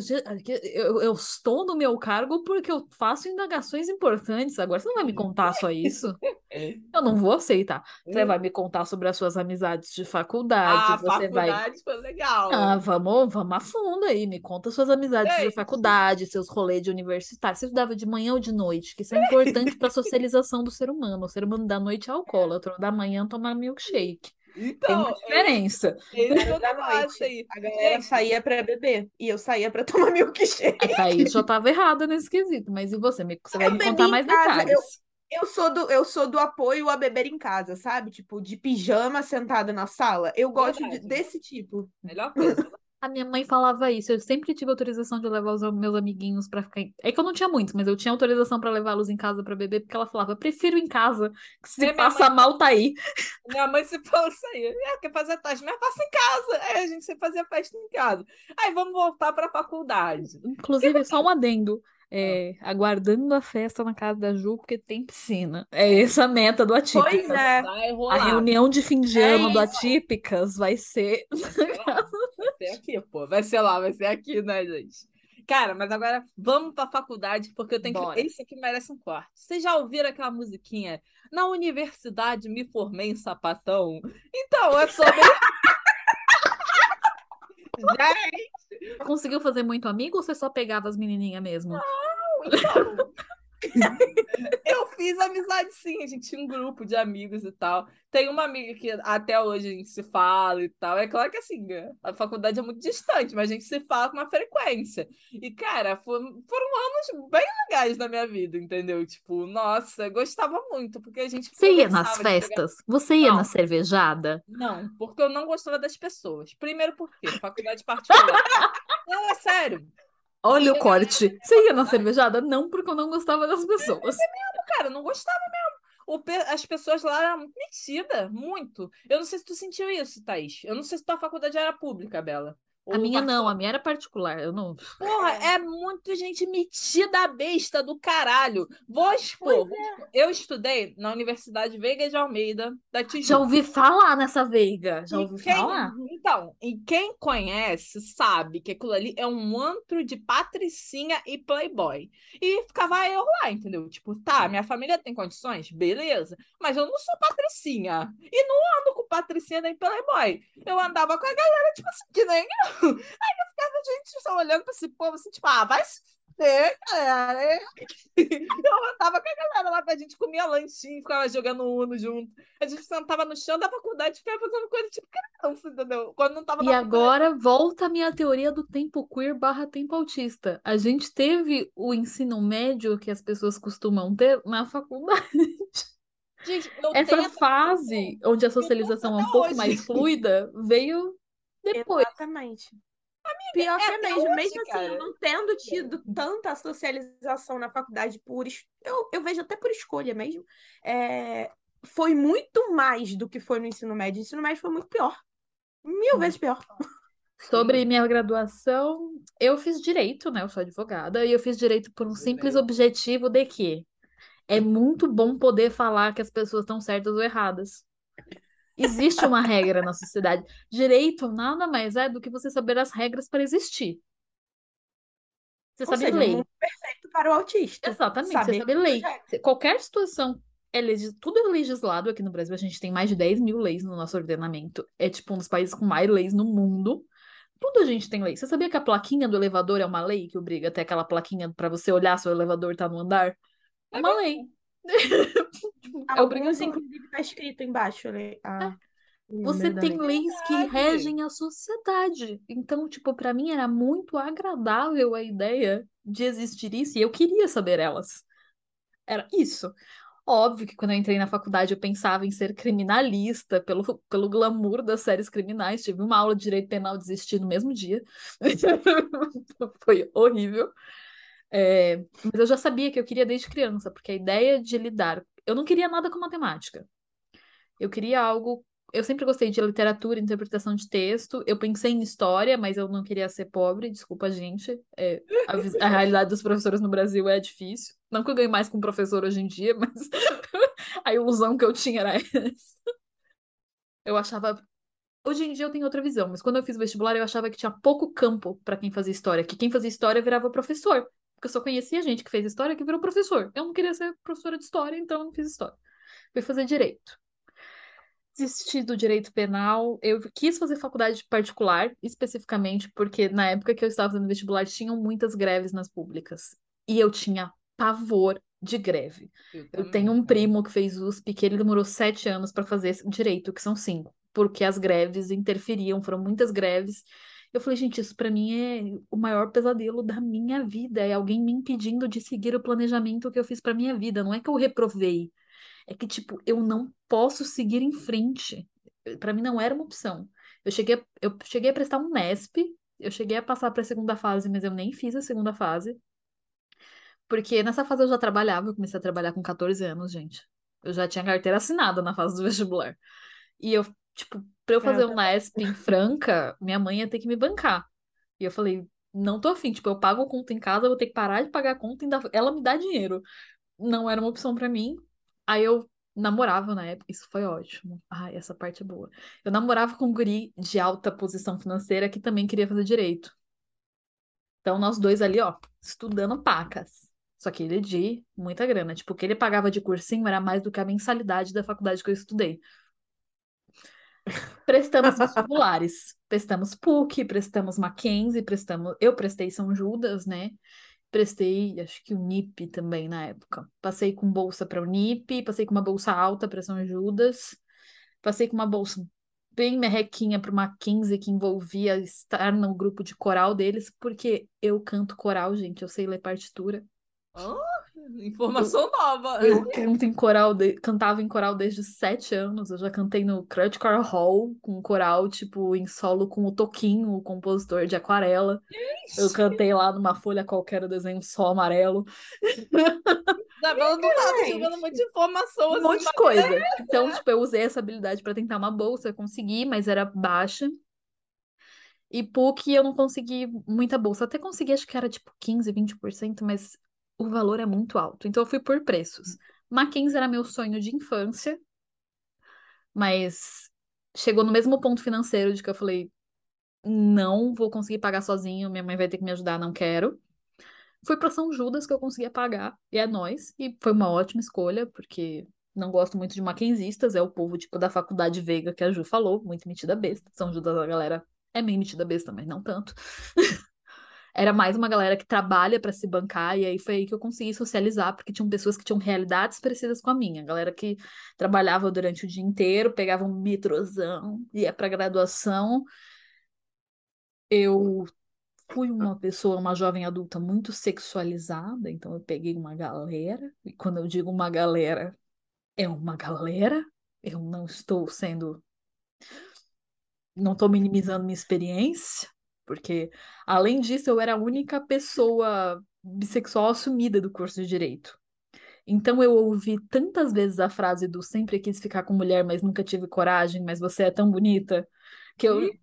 eu, eu estou no meu cargo porque eu faço indagações importantes. Agora você não vai me contar só isso. Eu não vou aceitar. Você vai me contar sobre as suas amizades de faculdade. Ah, você faculdade vai... foi legal. Ah, vamos, vamos a fundo aí, me conta suas amizades de faculdade, seus rolês de universitário. Você estudava de manhã ou de noite, que isso é importante para a socialização do ser humano. O ser humano da noite é alcoólatra, da manhã tomar milkshake. Então, Tem uma diferença. É, é da noite. Aí. A galera saía para beber e eu saía para tomar milkshake. A Thaís já estava errada nesse quesito, mas e você? Você vai eu me contar mais casa, detalhes. Eu, eu, sou do, eu sou do apoio a beber em casa, sabe? Tipo, de pijama sentada na sala. Eu gosto de, desse tipo. Melhor coisa. A minha mãe falava isso. Eu sempre tive autorização de levar os meus amiguinhos pra ficar. Em... É que eu não tinha muitos, mas eu tinha autorização pra levá-los em casa pra beber, porque ela falava: prefiro em casa, que se É, minha passa mãe- mal, tá aí. Minha mãe se falou isso aí. É, quer fazer festa, mas faça em casa. Aí a gente sempre fazia festa em casa. Aí vamos voltar pra faculdade. Inclusive, só um adendo. É, aguardando a festa na casa da Ju, porque tem piscina. É essa a meta do Atípicas. Pois é. A reunião de fim de É ano do isso. Atípicas vai ser. Ser aqui, pô. Vai ser lá, vai ser aqui, né, gente? Cara, mas agora vamos pra faculdade, porque eu tenho Bora. que. Esse aqui merece um corte. Vocês já ouviram aquela musiquinha? Na universidade me formei em sapatão. Então, é sobre. Gente, Conseguiu fazer muito amigo ou você só pegava as menininhas mesmo? então. Eu fiz amizade sim, a gente tinha um grupo de amigos e tal. Tem uma amiga que até hoje a gente se fala e tal. É claro que assim, a faculdade é muito distante, mas a gente se fala com uma frequência. E, cara, foram, foram anos bem legais na minha vida, entendeu? Tipo, nossa, eu gostava muito, porque a gente Você ia nas festas? Você ia Não. na cervejada? Não, porque eu não gostava das pessoas. Primeiro porque faculdade particular. Não, é sério. Olha o corte. Você ia na cervejada? Não, porque eu não gostava das pessoas. Cara, eu não gostava mesmo. O pe- as pessoas lá eram muito metidas, muito. Eu não sei se tu sentiu isso, Thaís. Eu não sei se tua faculdade era pública, Bela. A minha não, a minha era particular. Eu não. Porra, é muito gente metida a besta do caralho. Vou expor. É. Eu estudei na Universidade Veiga de Almeida, da Tijuca. Já ouvi falar nessa veiga. Já ouvi quem- falar? Então, e quem conhece sabe que aquilo ali é um antro de patricinha e playboy. E ficava eu lá, entendeu? Tipo, tá, minha família tem condições? Beleza. Mas eu não sou patricinha. E não ando com patricinha nem playboy. Eu andava com a galera, tipo assim, que nem eu. Aí eu ficava, gente, só olhando pra esse povo, assim, tipo, ah, vai se fuder, galera. Eu andava com a galera lá, a gente comia lanchinho, ficava jogando Uno junto. A gente sentava no chão da faculdade e ficava fazendo coisa tipo criança, entendeu? Quando não tava E faculdade. agora volta a minha teoria do tempo queer barra tempo autista. A gente teve o ensino médio que as pessoas costumam ter na faculdade. Gente, Essa fase onde a socialização é um pouco hoje. mais fluida veio depois. Exatamente. Pior que é até mesmo, hoje, mesmo assim, eu não tendo tido tanta socialização na faculdade por. es- Eu, eu vejo até por escolha mesmo. é, Foi muito mais do que foi no ensino médio. O ensino médio foi muito pior. Mil Hum. vezes pior. Sobre minha graduação, eu fiz direito, né? Eu sou advogada, e eu fiz direito por um simples objetivo de que é muito bom poder falar que as pessoas estão certas ou erradas. Existe uma regra na sociedade. Direito nada mais é do que você saber as regras para existir. Você Ou sabe seja, lei. perfeito para o autista. Exatamente, Saber você sabe lei. Se- Qualquer situação, é legis... tudo é legislado aqui no Brasil. A gente tem mais de 10 mil leis no nosso ordenamento. É tipo um dos países com mais leis no mundo. Tudo a gente tem lei. Você sabia que a plaquinha do elevador é uma lei que obriga até aquela plaquinha para você olhar se o elevador tá no andar? É É uma lei. É Alguns, obrigação. inclusive, tá escrito embaixo. né? Ah, Você tem leis que regem a sociedade. Então, tipo, para mim era muito agradável a ideia de existir isso e eu queria saber elas. Era isso. Óbvio que quando eu entrei na faculdade eu pensava em ser criminalista pelo, pelo glamour das séries criminais. Tive uma aula de direito penal e desisti no mesmo dia. Foi horrível. É, mas eu já sabia que eu queria desde criança, porque a ideia de lidar. Eu não queria nada com matemática. Eu queria algo. Eu sempre gostei de literatura, interpretação de texto. Eu pensei em história, mas eu não queria ser pobre. Desculpa, gente. É, a, a realidade dos professores no Brasil é difícil. Não que eu ganhe mais com professor hoje em dia, mas a ilusão que eu tinha era essa. Eu achava. Hoje em dia eu tenho outra visão, mas quando eu fiz o vestibular eu achava que tinha pouco campo para quem fazia história, que quem fazia história virava professor. Porque eu só conhecia gente que fez história que virou professor. Eu não queria ser professora de história, então eu não fiz história. Fui fazer direito. Desisti do direito penal. Eu quis fazer faculdade particular, especificamente porque na época que eu estava fazendo vestibular tinham muitas greves nas públicas. E eu tinha pavor de greve. Eu também, tenho um primo que fez USP, que ele demorou sete anos para fazer direito, que são cinco, porque as greves interferiam, foram muitas greves. Eu falei, gente, isso para mim é o maior pesadelo da minha vida, é alguém me impedindo de seguir o planejamento que eu fiz para minha vida. Não é que eu reprovei, é que tipo, eu não posso seguir em frente. Para mim não era uma opção. Eu cheguei, a- eu cheguei a prestar um NESP Eu cheguei a passar para a segunda fase, mas eu nem fiz a segunda fase. Porque nessa fase eu já trabalhava, eu comecei a trabalhar com 14 anos, gente. Eu já tinha carteira assinada na fase do vestibular. E eu, tipo, pra eu fazer Eu um NASP em Franca, minha mãe ia ter que me bancar. E eu falei, não tô afim, tipo, eu pago conta em casa, eu vou ter que parar de pagar a conta e ainda... ela me dá dinheiro. Não era uma opção pra mim. Aí eu namorava na época, isso foi ótimo. Ai, essa parte é boa. Eu namorava com um guri de alta posição financeira que também queria fazer direito. Então, nós dois ali, ó, estudando pacas. Só que ele de muita grana. Tipo, o que ele pagava de cursinho era mais do que a mensalidade da faculdade que eu estudei. Prestamos vestibulares. Prestamos PUC, prestamos Mackenzie, prestamos. Eu prestei São Judas, né? Prestei, acho que o NIP também na época. Passei com bolsa para o NIP, passei com uma bolsa alta para São Judas, passei com uma bolsa bem merrequinha para o Mackenzie, que envolvia estar no grupo de coral deles, porque eu canto coral, gente, eu sei ler partitura. Oh, informação nova. Eu canto em coral, de... cantava em coral desde sete anos. Eu já cantei no Crutch Car Hall com coral, tipo, em solo com o Toquinho, o compositor de aquarela. Eu cantei lá numa folha qualquer, o desenho só amarelo. Tá vendo do lado, jogando muita informação Um assim. monte de coisa. Então, tipo, eu usei essa habilidade pra tentar uma bolsa, eu consegui, mas era baixa. E PUC eu não consegui muita bolsa. Até consegui, acho que era tipo 15, 20%, mas o valor é muito alto. Então eu fui por preços. Mackenzie era meu sonho de infância, mas chegou no mesmo ponto financeiro de que eu falei, não vou conseguir pagar sozinho, minha mãe vai ter que me ajudar, não quero. Fui para São Judas que eu conseguia pagar, e é nós, e foi uma ótima escolha, porque não gosto muito de mackenzistas, é o povo tipo da faculdade Veiga que a Ju falou, muito metida besta. São Judas a galera é meio metida besta, mas não tanto. Era mais uma galera que trabalha para se bancar, e aí foi aí que eu consegui socializar, porque tinham pessoas que tinham realidades parecidas com a minha. Galera que trabalhava durante o dia inteiro, pegava um metrozão, ia pra graduação. Eu fui uma pessoa, uma jovem adulta muito sexualizada, então eu peguei uma galera, e quando eu digo uma galera, é uma galera, eu não estou sendo. Não estou minimizando minha experiência, porque, além disso, eu era a única pessoa bissexual assumida do curso de direito. Então eu ouvi tantas vezes a frase do sempre quis ficar com mulher, mas nunca tive coragem, mas você é tão bonita, que eu.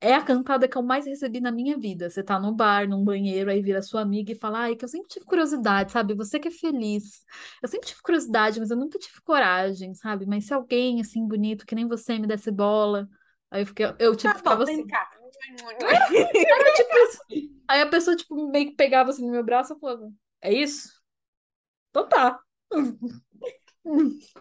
É a cantada que eu mais recebi na minha vida. Você tá no bar, num banheiro, aí vira sua amiga e fala: Ai, que eu sempre tive curiosidade, sabe? Você que é feliz. Eu sempre tive curiosidade, mas eu nunca tive coragem, sabe? Mas se alguém assim bonito que nem você me desse bola. Aí eu fiquei, eu tipo, Tá ficava assim. cá. Era tipo isso. Aí a pessoa, tipo, meio que pegava assim no meu braço e falava: É isso? Então tá.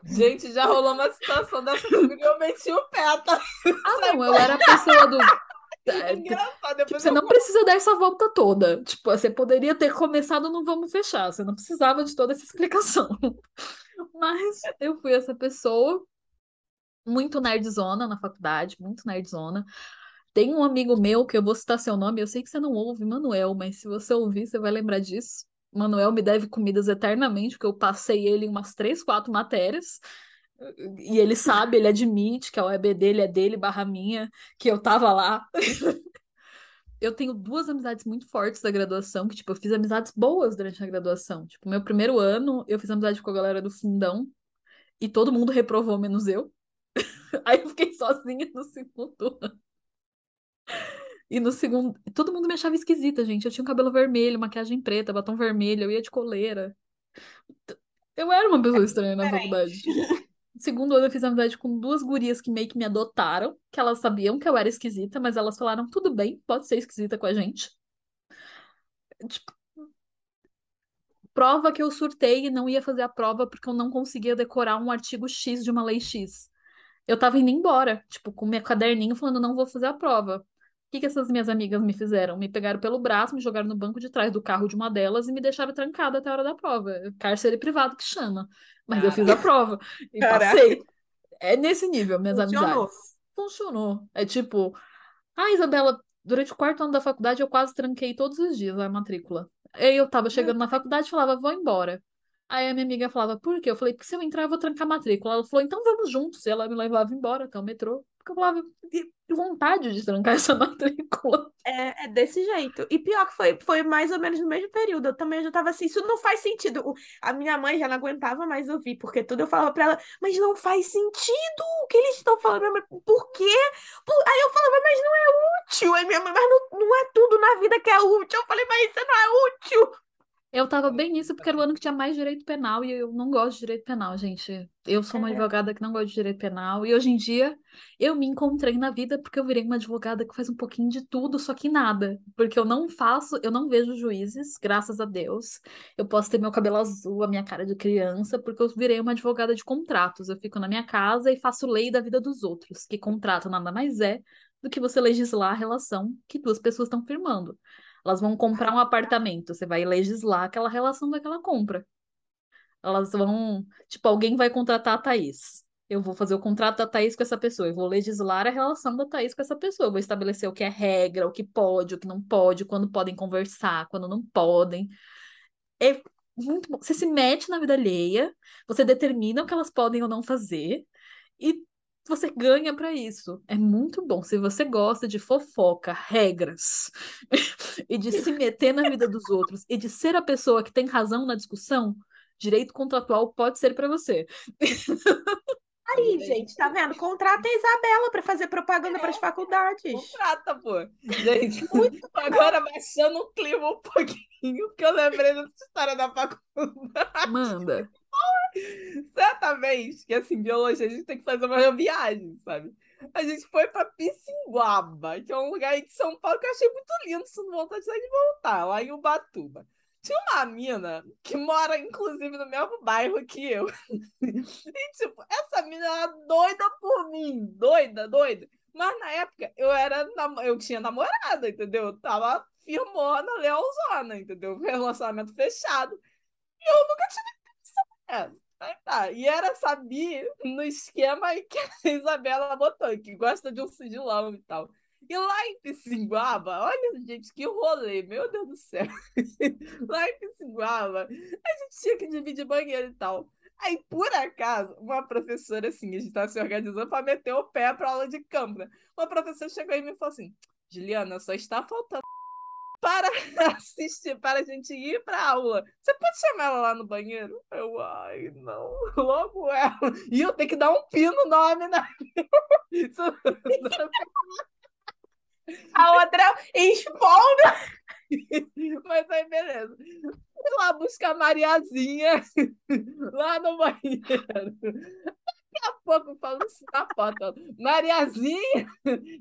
Gente, já rolou uma situação dessa comigo e eu meti o pé, tá? Ah, não, eu era a pessoa do. É engraçado. Depois Tipo, você eu não precisa dar essa volta toda. Tipo, você poderia ter começado no vamos fechar. Você não precisava de toda essa explicação. Mas eu fui essa pessoa muito nerdzona na faculdade, muito nerdzona. Tem um amigo meu que eu vou citar seu nome, eu sei que você não ouve, Manuel, mas se você ouvir, você vai lembrar disso. Manuel me deve comidas eternamente, porque eu passei ele em umas três, quatro matérias. E ele sabe, ele admite que a web dele é dele barra minha, que eu tava lá. eu tenho duas amizades muito fortes da graduação, que, tipo, eu fiz amizades boas durante a graduação. Tipo, meu primeiro ano, eu fiz amizade com a galera do fundão, e todo mundo reprovou, menos eu. Aí eu fiquei sozinha no segundo ano. E no segundo, todo mundo me achava esquisita, gente. Eu tinha um cabelo vermelho, maquiagem preta, batom vermelho, eu ia de coleira. Eu era uma pessoa estranha na faculdade. No segundo ano eu fiz amizade com duas gurias que meio que me adotaram, que elas sabiam que eu era esquisita, mas elas falaram, tudo bem, pode ser esquisita com a gente. Tipo, prova que eu surtei e não ia fazer a prova porque eu não conseguia decorar um artigo X de uma lei X. Eu tava indo embora, tipo, com meu caderninho falando, não vou fazer a prova. Que que essas minhas amigas me fizeram? Me pegaram pelo braço, me jogaram no banco de trás do carro de uma delas e me deixaram trancada até a hora da prova. Cárcere privado que chama. Mas eu fiz a prova e Caraca. passei. É nesse nível, minhas Funcionou. amizades. Funcionou. É tipo, ah, Isabela, durante o quarto ano da faculdade eu quase tranquei todos os dias a matrícula. Aí eu tava chegando na faculdade e falava, vou embora. Aí a minha amiga falava, por quê? Eu falei, porque se eu entrar, eu vou trancar a matrícula. Ela falou, então vamos juntos. E ela me levava embora até o metrô. Porque eu falava, que vontade de trancar essa matrícula. É, é desse jeito. E pior que foi, foi mais ou menos no mesmo período. Eu também já tava assim, isso não faz sentido. A minha mãe já não aguentava mais ouvir, porque tudo eu falava pra ela, mas não faz sentido o que eles estão falando. Mãe, Por quê? Por- Aí eu falava, mas não é útil. Aí minha mãe, mas não, não é tudo na vida que é útil. Eu falei, mas isso não é útil. Eu tava bem nisso porque era o ano que tinha mais direito penal e eu não gosto de direito penal, gente. Eu sou uma É. advogada que não gosta de direito penal e hoje em dia eu me encontrei na vida porque eu virei uma advogada que faz um pouquinho de tudo, só que nada. Porque eu não faço, eu não vejo juízes, graças a Deus. Eu posso ter meu cabelo azul, a minha cara de criança, porque eu virei uma advogada de contratos. Eu fico na minha casa e faço lei da vida dos outros, que contrato nada mais é do que você legislar a relação que duas pessoas estão firmando. Elas vão comprar um apartamento, você vai legislar aquela relação daquela compra. Elas vão, tipo, alguém vai contratar a Thaís. Eu vou fazer o contrato da Thaís com essa pessoa, eu vou legislar a relação da Thaís com essa pessoa, eu vou estabelecer o que é regra, o que pode, o que não pode, quando podem conversar, quando não podem. É muito bom. Você se mete na vida alheia, você determina o que elas podem ou não fazer, e você ganha pra isso. É muito bom. Se você gosta de fofoca, regras, e de se meter na vida dos outros, e de ser a pessoa que tem razão na discussão, direito contratual pode ser pra você. Aí, gente, tá vendo? Contrata a Isabela pra fazer propaganda pras faculdades. Contrata, pô. Gente, agora baixando o clima um pouquinho, porque eu lembrei dessa história da faculdade. Manda. Certa vez, que assim, biologia, a gente tem que fazer uma viagem, sabe? A gente foi pra Pissinguaba, que é um lugar aí de São Paulo que eu achei muito lindo, sinto vontade de voltar, lá em Ubatuba. Tinha uma mina que mora, inclusive, no mesmo bairro que eu. E, tipo, essa mina era doida por mim. Doida, doida. Mas na época eu era eu tinha namorada, entendeu? Eu tava firmona, lealzona, entendeu? Relacionamento fechado. E eu nunca tive é, aí tá. E era saber no esquema que a Isabela botou, que gosta de um sigilão e tal. E lá em Pissinguaba, olha, gente, que rolê, meu Deus do céu. Lá em Pissinguaba, a gente tinha que dividir banheiro e tal. Aí, por acaso, uma professora, assim, a gente tava se organizando para meter o pé pra aula de né? Uma professora chegou e me falou assim: Juliana, só está faltando para assistir, para a gente ir para aula. Você pode chamar ela lá no banheiro? Eu, ai, não, logo ela. E eu tenho que dar um pino no nome, né? Isso... A outra expondo. Mas aí, beleza. Fui lá buscar a Mariazinha lá no banheiro. Daqui a pouco eu falo isso na foto. Mariazinha,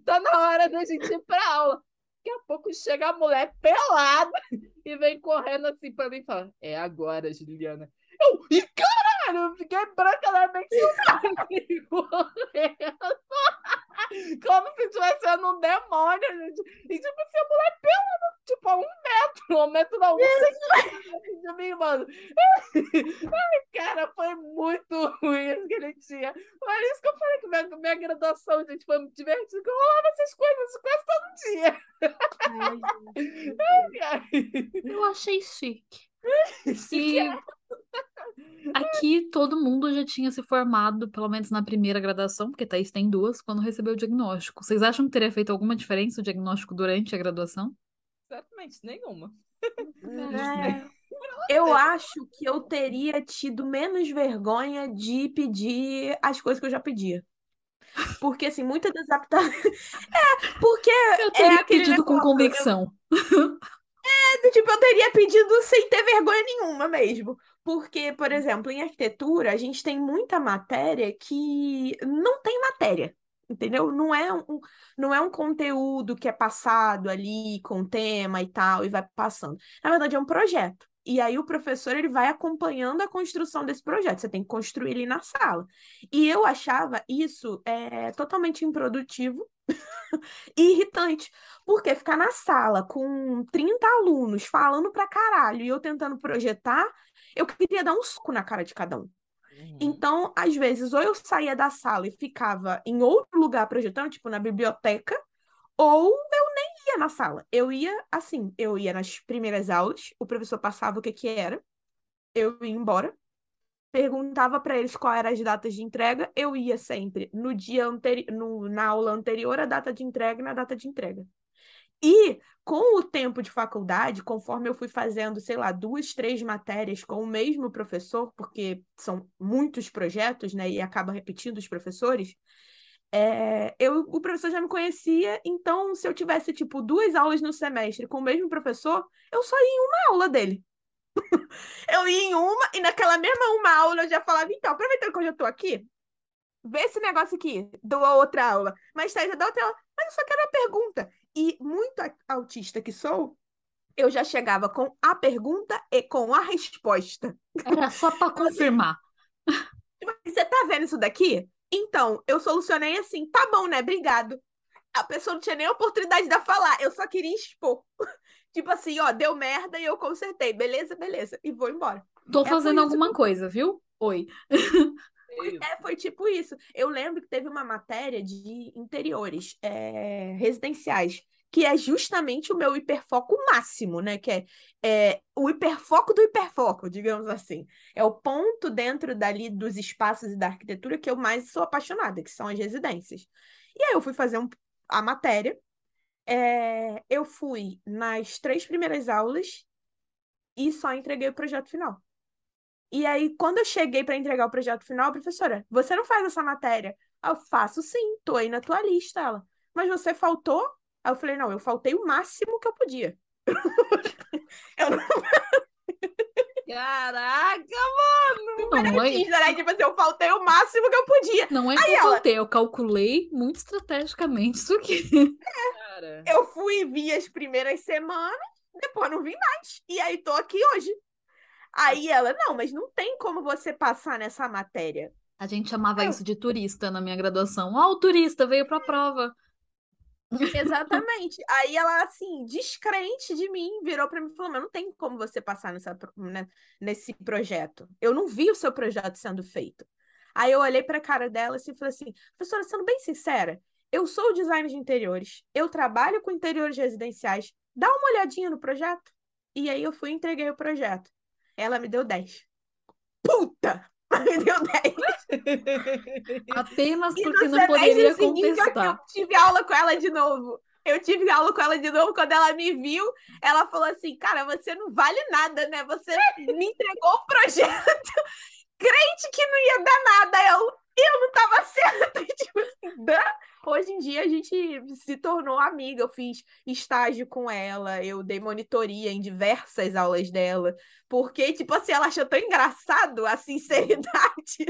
tá na hora da gente ir pra aula. Daqui a pouco chega a mulher pelada e vem correndo assim pra mim e fala: É agora, Juliana. Eu, e caralho, eu fiquei branca na mente correndo. Como se estivesse sendo um demônio, gente. E tipo assim, a mulher pelada, tipo, a um metro, um metro não, um centímetro de mim, mano. Ai, cara, foi muito ruim isso que ele tinha. Mas isso que eu falei que minha, minha graduação, gente, foi muito divertido. que Eu rolava essas coisas quase todo dia. Eu achei chique. E aqui todo mundo já tinha se formado, pelo menos na primeira graduação, porque Thaís tem duas, quando recebeu o diagnóstico. Vocês acham que teria feito alguma diferença o diagnóstico durante a graduação? Certamente, nenhuma. É. Eu acho que eu teria tido menos vergonha de pedir as coisas que eu já pedia. Porque, assim, muitas das adaptações. É, porque Eu teria aquele pedido com convicção. eu, tipo, eu teria pedido sem ter vergonha nenhuma mesmo. Porque, por exemplo, em arquitetura, a gente tem muita matéria que não tem matéria. Entendeu? Não é um, não é um conteúdo que é passado ali com tema e tal, e vai passando. Na verdade, é um projeto. E aí o professor ele vai acompanhando a construção desse projeto. Você tem que construir ele na sala. E eu achava isso é, totalmente improdutivo e irritante. Porque ficar na sala com 30 alunos falando pra caralho e eu tentando projetar, eu queria dar um soco na cara de cada um. Então, às vezes, ou eu saía da sala e ficava em outro lugar projetando, tipo na biblioteca, ou eu ia na sala. Eu ia assim, eu ia nas primeiras aulas, o professor passava o que que era, eu ia embora. Perguntava para eles qual eram as datas de entrega, eu ia sempre no dia anterior, na aula anterior, a data de entrega e na data de entrega. E com o tempo de faculdade, conforme eu fui fazendo, sei lá, duas, três matérias com o mesmo professor, porque são muitos projetos, né, e acaba repetindo os professores, é, eu, o professor já me conhecia, então se eu tivesse, tipo, duas aulas no semestre com o mesmo professor, eu só ia em uma aula dele. eu ia em uma, e naquela mesma uma aula eu já falava, então, aproveitando que eu já tô aqui, vê esse negócio aqui, dou outra aula. Mas tá, já dá outra aula. Mas eu só quero a pergunta. E muito autista que sou, eu já chegava com a pergunta e com a resposta. Era só para confirmar. Você tá vendo isso daqui? Então, eu solucionei assim, tá bom, né? Obrigado. A pessoa não tinha nem oportunidade de falar, eu só queria expor. tipo assim, ó, deu merda e eu consertei. Beleza, beleza. E vou embora. Tô é fazendo alguma que... coisa, viu? Oi. É, foi tipo isso. Eu lembro que teve uma matéria de interiores é, residenciais, que é justamente o meu hiperfoco máximo, né? Que é, é, o hiperfoco do hiperfoco, digamos assim. É o ponto dentro dali dos espaços e da arquitetura que eu mais sou apaixonada, que são as residências. E aí eu fui fazer um, a matéria. É, eu fui nas três primeiras aulas e só entreguei o projeto final. E aí, quando eu cheguei para entregar o projeto final, professora, você não faz essa matéria? Eu faço sim, tô aí na tua lista, ela. Mas você faltou? Aí eu falei, não, eu faltei o máximo que eu podia. eu não... Caraca, mano! Não, não é... né? Tipo assim, eu faltei o máximo que eu podia. Não é que eu ela... faltei, eu calculei muito estrategicamente isso aqui. É, eu fui e vi as primeiras semanas, depois não vi mais. E aí tô aqui hoje. Aí ela, não, mas não tem como você passar nessa matéria. A gente chamava eu... isso de turista na minha graduação. Ó, oh, o turista veio pra prova. Exatamente. Aí ela, assim, descrente de mim, virou para mim e falou: Mas não tem como você passar nessa, né, nesse projeto. Eu não vi o seu projeto sendo feito. Aí eu olhei para a cara dela assim, e falei assim: Professora, sendo bem sincera, eu sou designer de interiores, eu trabalho com interiores residenciais, dá uma olhadinha no projeto. E aí eu fui e entreguei o projeto. Ela me deu 10. Puta! Me deu 10. Apenas porque não poderia contestar. Eu tive aula com ela de novo. Eu tive aula com ela de novo. Quando ela me viu, ela falou assim: Cara, você não vale nada, né? Você me entregou o projeto. Crente que não ia dar nada. Eu, eu não tava certa. Tipo assim. Hoje em dia a gente se tornou amiga. Eu fiz estágio com ela, eu dei monitoria em diversas aulas dela, porque, tipo assim, ela achou tão engraçado a sinceridade.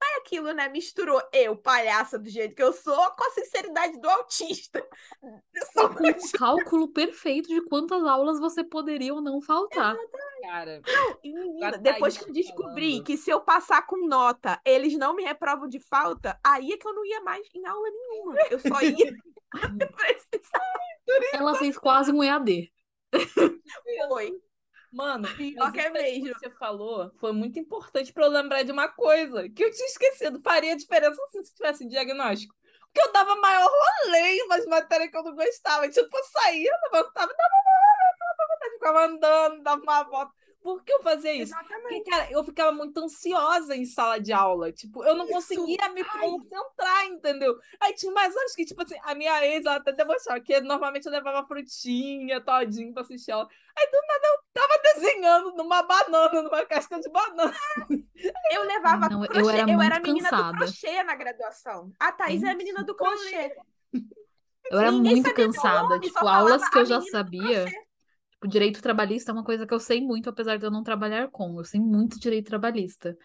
Mas é aquilo, né? Misturou eu, palhaça do jeito que eu sou, com a sinceridade do autista. Só com um cálculo perfeito de quantas aulas você poderia ou não faltar. Cara, não, e menina, depois que eu descobri falando. que se eu passar com nota, eles não me reprovam de falta, aí é que eu não ia mais em aula nenhuma. Eu só ia Ela fez quase um EAD. Foi. Mano, mas é mesmo. que você falou foi muito importante para eu lembrar de uma coisa que eu tinha esquecido. Faria diferença se tivesse diagnóstico. Porque eu dava maior rolê nas matérias que eu não gostava. Tipo, eu saía, levantava, dava uma rolê, ficava andando, dava uma volta. Por que eu fazia isso? Exatamente. Porque, cara, eu ficava muito ansiosa em sala de aula. Tipo, eu não isso. conseguia me concentrar, entendeu? Aí tinha mais anos que, tipo assim, a minha ex, ela até demonstrava que normalmente eu levava frutinha, todinho pra assistir aula. Aí do nada eu tava desenhando numa banana, numa casca de banana. Eu levava não, crochê. Eu era, eu era a menina cansada. do crochê na graduação. A Thaís é a menina do crochê. Eu era Ninguém muito cansada. Nome, tipo, aulas que eu já sabia. O direito trabalhista é uma coisa que eu sei muito, apesar de eu não trabalhar com. Eu sei muito direito trabalhista.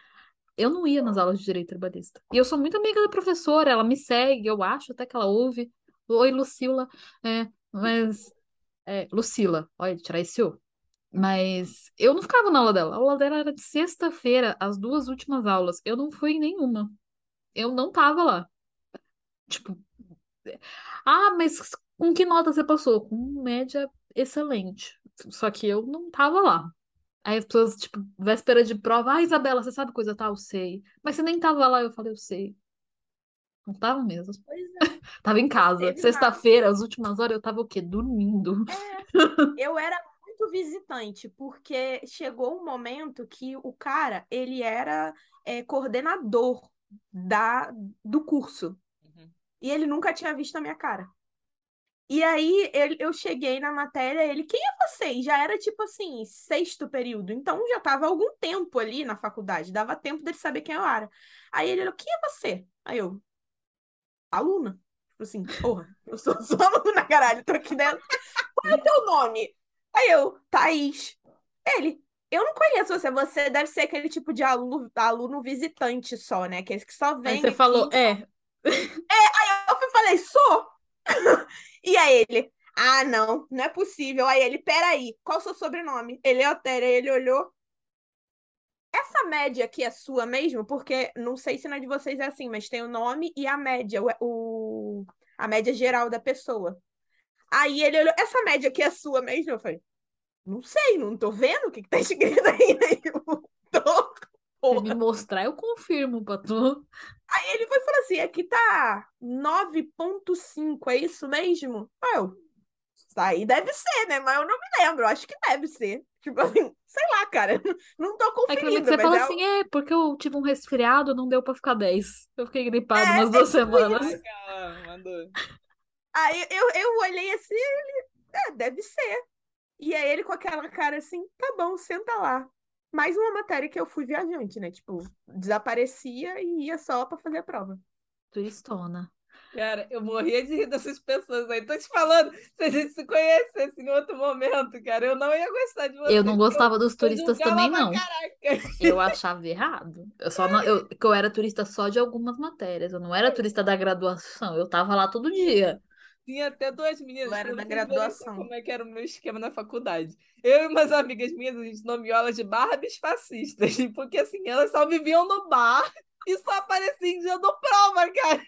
Eu não ia nas aulas de direito trabalhista. E eu sou muito amiga da professora, ela me segue, eu acho até que ela ouve. Oi, Lucila. É, mas. É, Lucila, olha, tirar esse O. Mas eu não ficava na aula dela. A aula dela era de sexta-feira, as duas últimas aulas. Eu não fui em nenhuma. Eu não tava lá. Tipo. Ah, mas com que nota você passou? Com média excelente. Só que eu não tava lá. Aí as pessoas, tipo, véspera de prova, ah, Isabela, você sabe coisa tal? Eu sei. Mas você nem tava lá, eu falei, eu sei. Não tava mesmo. Pois é. tava em casa. Sexta-feira, as últimas horas, eu tava o quê? Dormindo. É. Eu era muito visitante, porque chegou um momento que o cara, ele era é, coordenador da, do curso. Uhum. E ele nunca tinha visto a minha cara. E aí ele, eu cheguei na matéria, ele, quem é você? E já era tipo assim, sexto período. Então já tava algum tempo ali na faculdade, dava tempo dele saber quem eu era. Aí ele, quem é você? Aí eu, aluna. Tipo assim, porra, eu sou só aluna, caralho, tô aqui dentro. Qual é o teu nome? Aí eu, Thaís. Ele, eu não conheço você, você deve ser aquele tipo de aluno, aluno visitante só, né? Aquele que só vem. Aí você aqui. falou, é. Eu fui- falei, sou. E aí ele, ah, não, não é possível. Aí ele, peraí, qual o seu sobrenome? Eleutério. Aí ele olhou. Essa média aqui é sua mesmo? Porque não sei se na de vocês é assim, mas tem o nome e a média, o, a média geral da pessoa. Aí ele olhou, essa média aqui é sua mesmo? Eu falei, não sei, não tô vendo o que, que tá escrito aí. Aí eu, tô. Se me mostrar, eu confirmo pra tu. Aí ele foi e falou assim: aqui tá 9,5, é isso mesmo? Aí eu, isso aí deve ser, né? Mas eu não me lembro, acho que deve ser. Tipo assim, sei lá, cara, não tô Aí que conferindo, você fala é assim, é, porque eu tive um resfriado, não deu pra ficar 10. Eu fiquei gripado É, umas é duas semanas. Mandou. Aí eu, eu olhei assim, ele, é, deve ser. E aí ele com aquela cara assim, tá bom, senta lá. Mais uma matéria que eu fui viajante, né? Tipo, desaparecia e ia só pra fazer a prova. Tristona. Cara, eu morria de rir dessas pessoas aí. Tô te falando, se a gente se conhecesse em outro momento, cara, eu não ia gostar de você. Eu não gostava dos Eu turistas julgava também, não. Caraca. Eu achava errado. Eu só não, eu, que eu era turista só de algumas matérias. Eu não era turista da graduação. Eu tava lá todo dia. Tinha até duas meninas. Eu era da verem graduação. Como é que era o meu esquema na faculdade. Eu e umas amigas minhas, a gente nomeou elas de Barbies fascistas. Porque assim, elas só viviam no bar e só apareciam em dia do prova, cara.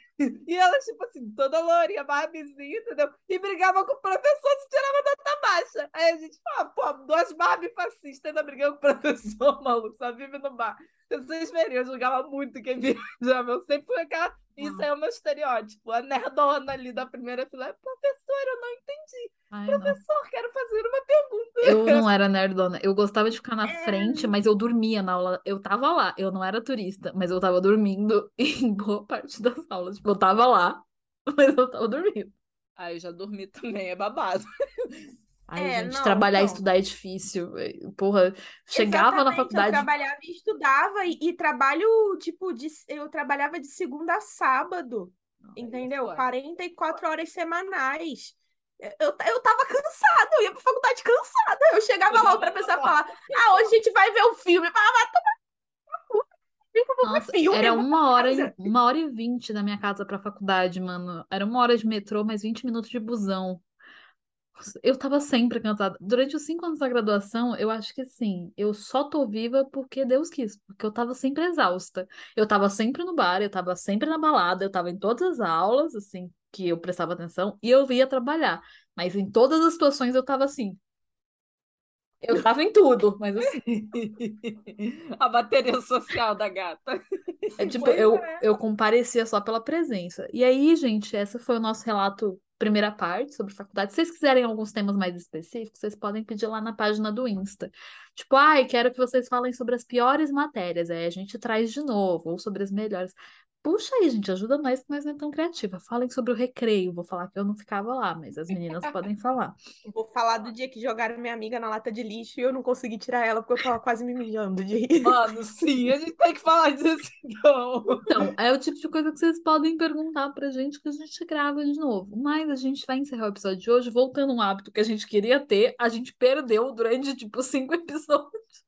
E elas, tipo assim, toda lourinha, Barbiezinha, entendeu? E brigava com o professor se tirava nota baixa. Aí a gente fala, pô, duas Barbie fascistas ainda brigando com o professor, maluco, só vive no bar. Vocês veriam, eu julgava muito quem viajava. Eu sempre fui aquela. Isso é o meu estereótipo. A nerdona ali da primeira fila. Professor, eu não entendi. Ai, não. Professor, quero fazer uma pergunta. Eu não era nerdona. Eu gostava de ficar na É. frente, mas eu dormia na aula. Eu tava lá. Eu não era turista, mas eu tava dormindo em boa parte das aulas. Tipo, eu tava lá, mas eu tava dormindo. Ah, eu já dormi também, é babado. Ai, É, gente, não, trabalhar e então. estudar é difícil. Porra, chegava na Exatamente, faculdade. Eu trabalhava e estudava, e, e trabalho, tipo, de, eu trabalhava de segunda a sábado, entendeu? foda. 44 horas semanais. Eu, eu tava cansada, eu ia pra faculdade cansada. Eu chegava lá, outra pessoa falava, ah, hoje a gente vai ver o filme. Eu falava, ver Nossa, era uma hora, e, uma hora e vinte da minha casa pra faculdade, mano. Era uma hora de metrô, mais 20 minutos de busão. Eu tava sempre cansada. Durante os cinco anos da graduação, eu acho que assim, eu só tô viva porque Deus quis, porque eu tava sempre exausta. Eu tava sempre no bar, eu tava sempre na balada, eu tava em todas as aulas, assim, que eu prestava atenção, e eu ia trabalhar. Mas em todas as situações eu tava assim. Eu tava em tudo, mas assim. A bateria social da gata. É tipo, Pois eu, é. eu comparecia só pela presença. E aí, gente, essa foi o nosso relato, primeira parte sobre faculdade. Se vocês quiserem alguns temas mais específicos, vocês podem pedir lá na página do Insta. Tipo, ai, quero que vocês falem sobre as piores matérias. Aí a gente traz de novo, ou sobre as melhores. Puxa aí, gente, ajuda nós que nós não é tão criativa. Falem sobre o recreio. Vou falar que eu não ficava lá, mas as meninas podem falar. Vou falar do dia que jogaram minha amiga na lata de lixo e eu não consegui tirar ela porque eu tava quase me mijando de rir. Mano, sim, a gente tem que falar disso então. Então, é o tipo de coisa que vocês podem perguntar pra gente que a gente grava de novo. Mas a gente vai encerrar o episódio de hoje voltando a um hábito que a gente queria ter, a gente perdeu durante, tipo, cinco episódios.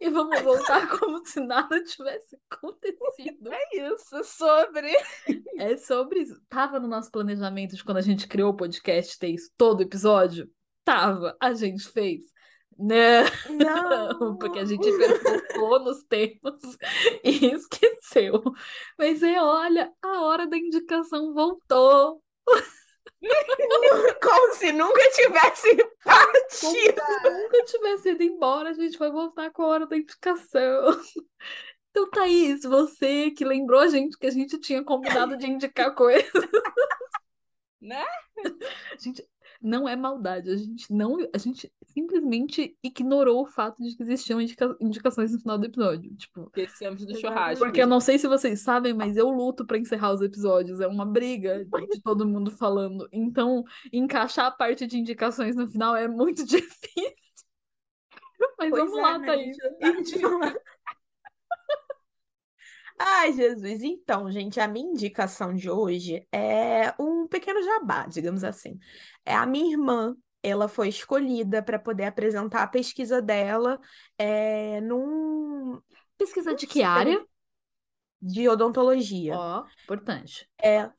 E vamos voltar como se nada tivesse acontecido. É isso, sobre. É sobre isso. Tava no nosso planejamento de quando a gente criou o podcast ter isso todo episódio? Tava. A gente fez. Não, Não. porque a gente focou nos temas e esqueceu. Mas é, olha, a hora da indicação voltou. Como se nunca tivesse Como partido. se nunca tivesse ido embora, a gente vai voltar com a hora da indicação. Então, Thaís, você que lembrou a gente que a gente tinha combinado de indicar coisas. Né? Gente, não é maldade, a gente não, a gente simplesmente ignorou o fato de que existiam indica- indicações no final do episódio, tipo, Esquecemos do Exatamente. churrasco. porque eu não sei se vocês sabem, mas eu luto pra encerrar os episódios, é uma briga de todo mundo falando. Então, encaixar a parte de indicações no final é muito difícil. Mas Pois vamos é, lá, né, Thaís. gente? Ai, Jesus. Então, gente, a minha indicação de hoje é um pequeno jabá, digamos assim. É a minha irmã. Ela foi escolhida para poder apresentar a pesquisa dela é, num Pesquisa de que área? de odontologia. Ó, importante. É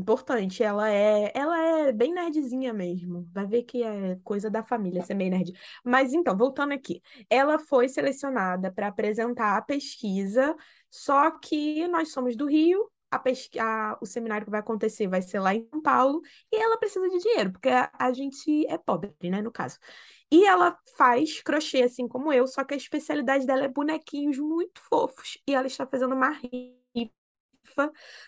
importante, ela é, ela é bem nerdzinha mesmo. Vai ver que é coisa da família ser meio nerd. Mas então, voltando aqui, ela foi selecionada para apresentar a pesquisa, só que nós somos do Rio, a a- o seminário que vai acontecer vai ser lá em São Paulo, e ela precisa de dinheiro, porque a, gente é pobre, né, no caso. E ela faz crochê, assim como eu, só que a especialidade dela é bonequinhos muito fofos. E ela está fazendo uma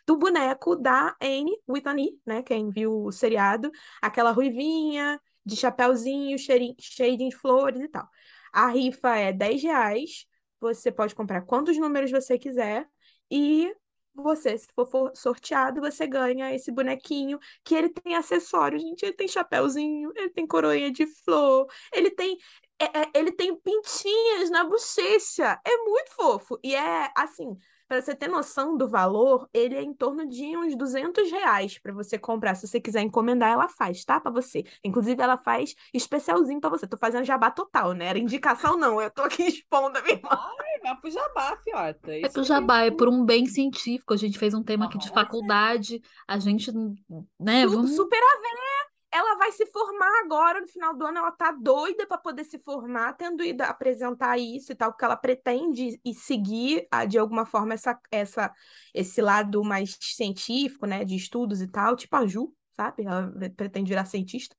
do boneco da Anne Whitney, né? Quem viu o seriado, aquela ruivinha, de chapéuzinho, cheio de flores e tal. A rifa é 10 reais. Você pode comprar quantos números você quiser. E você, se for for sorteado, você ganha esse bonequinho que ele tem acessórios, gente. Ele tem chapéuzinho, ele tem coroinha de flor, ele tem. é- é- ele tem pintinhas na bochecha. É muito fofo. E é assim, para você ter noção do valor, ele é em torno de uns 200 reais para você comprar. Se você quiser encomendar, ela faz, tá? Para você. Inclusive, ela faz especialzinho para você. Tô fazendo jabá total, né? Era indicação, não. Eu tô aqui expondo a minha irmã. Ai, vai pro jabá, fiota. É Isso pro aí. jabá, é por um bem científico. A gente fez um tema aqui de faculdade. A gente, né, Su- vamos. Super a ver. Ela vai se formar agora, no final do ano. Ela tá doida para poder se formar, tendo ido apresentar isso e tal, porque ela pretende e seguir, ah, de alguma forma, essa, essa, esse lado mais científico, né, de estudos e tal, tipo a Ju, sabe? Ela pretende virar cientista.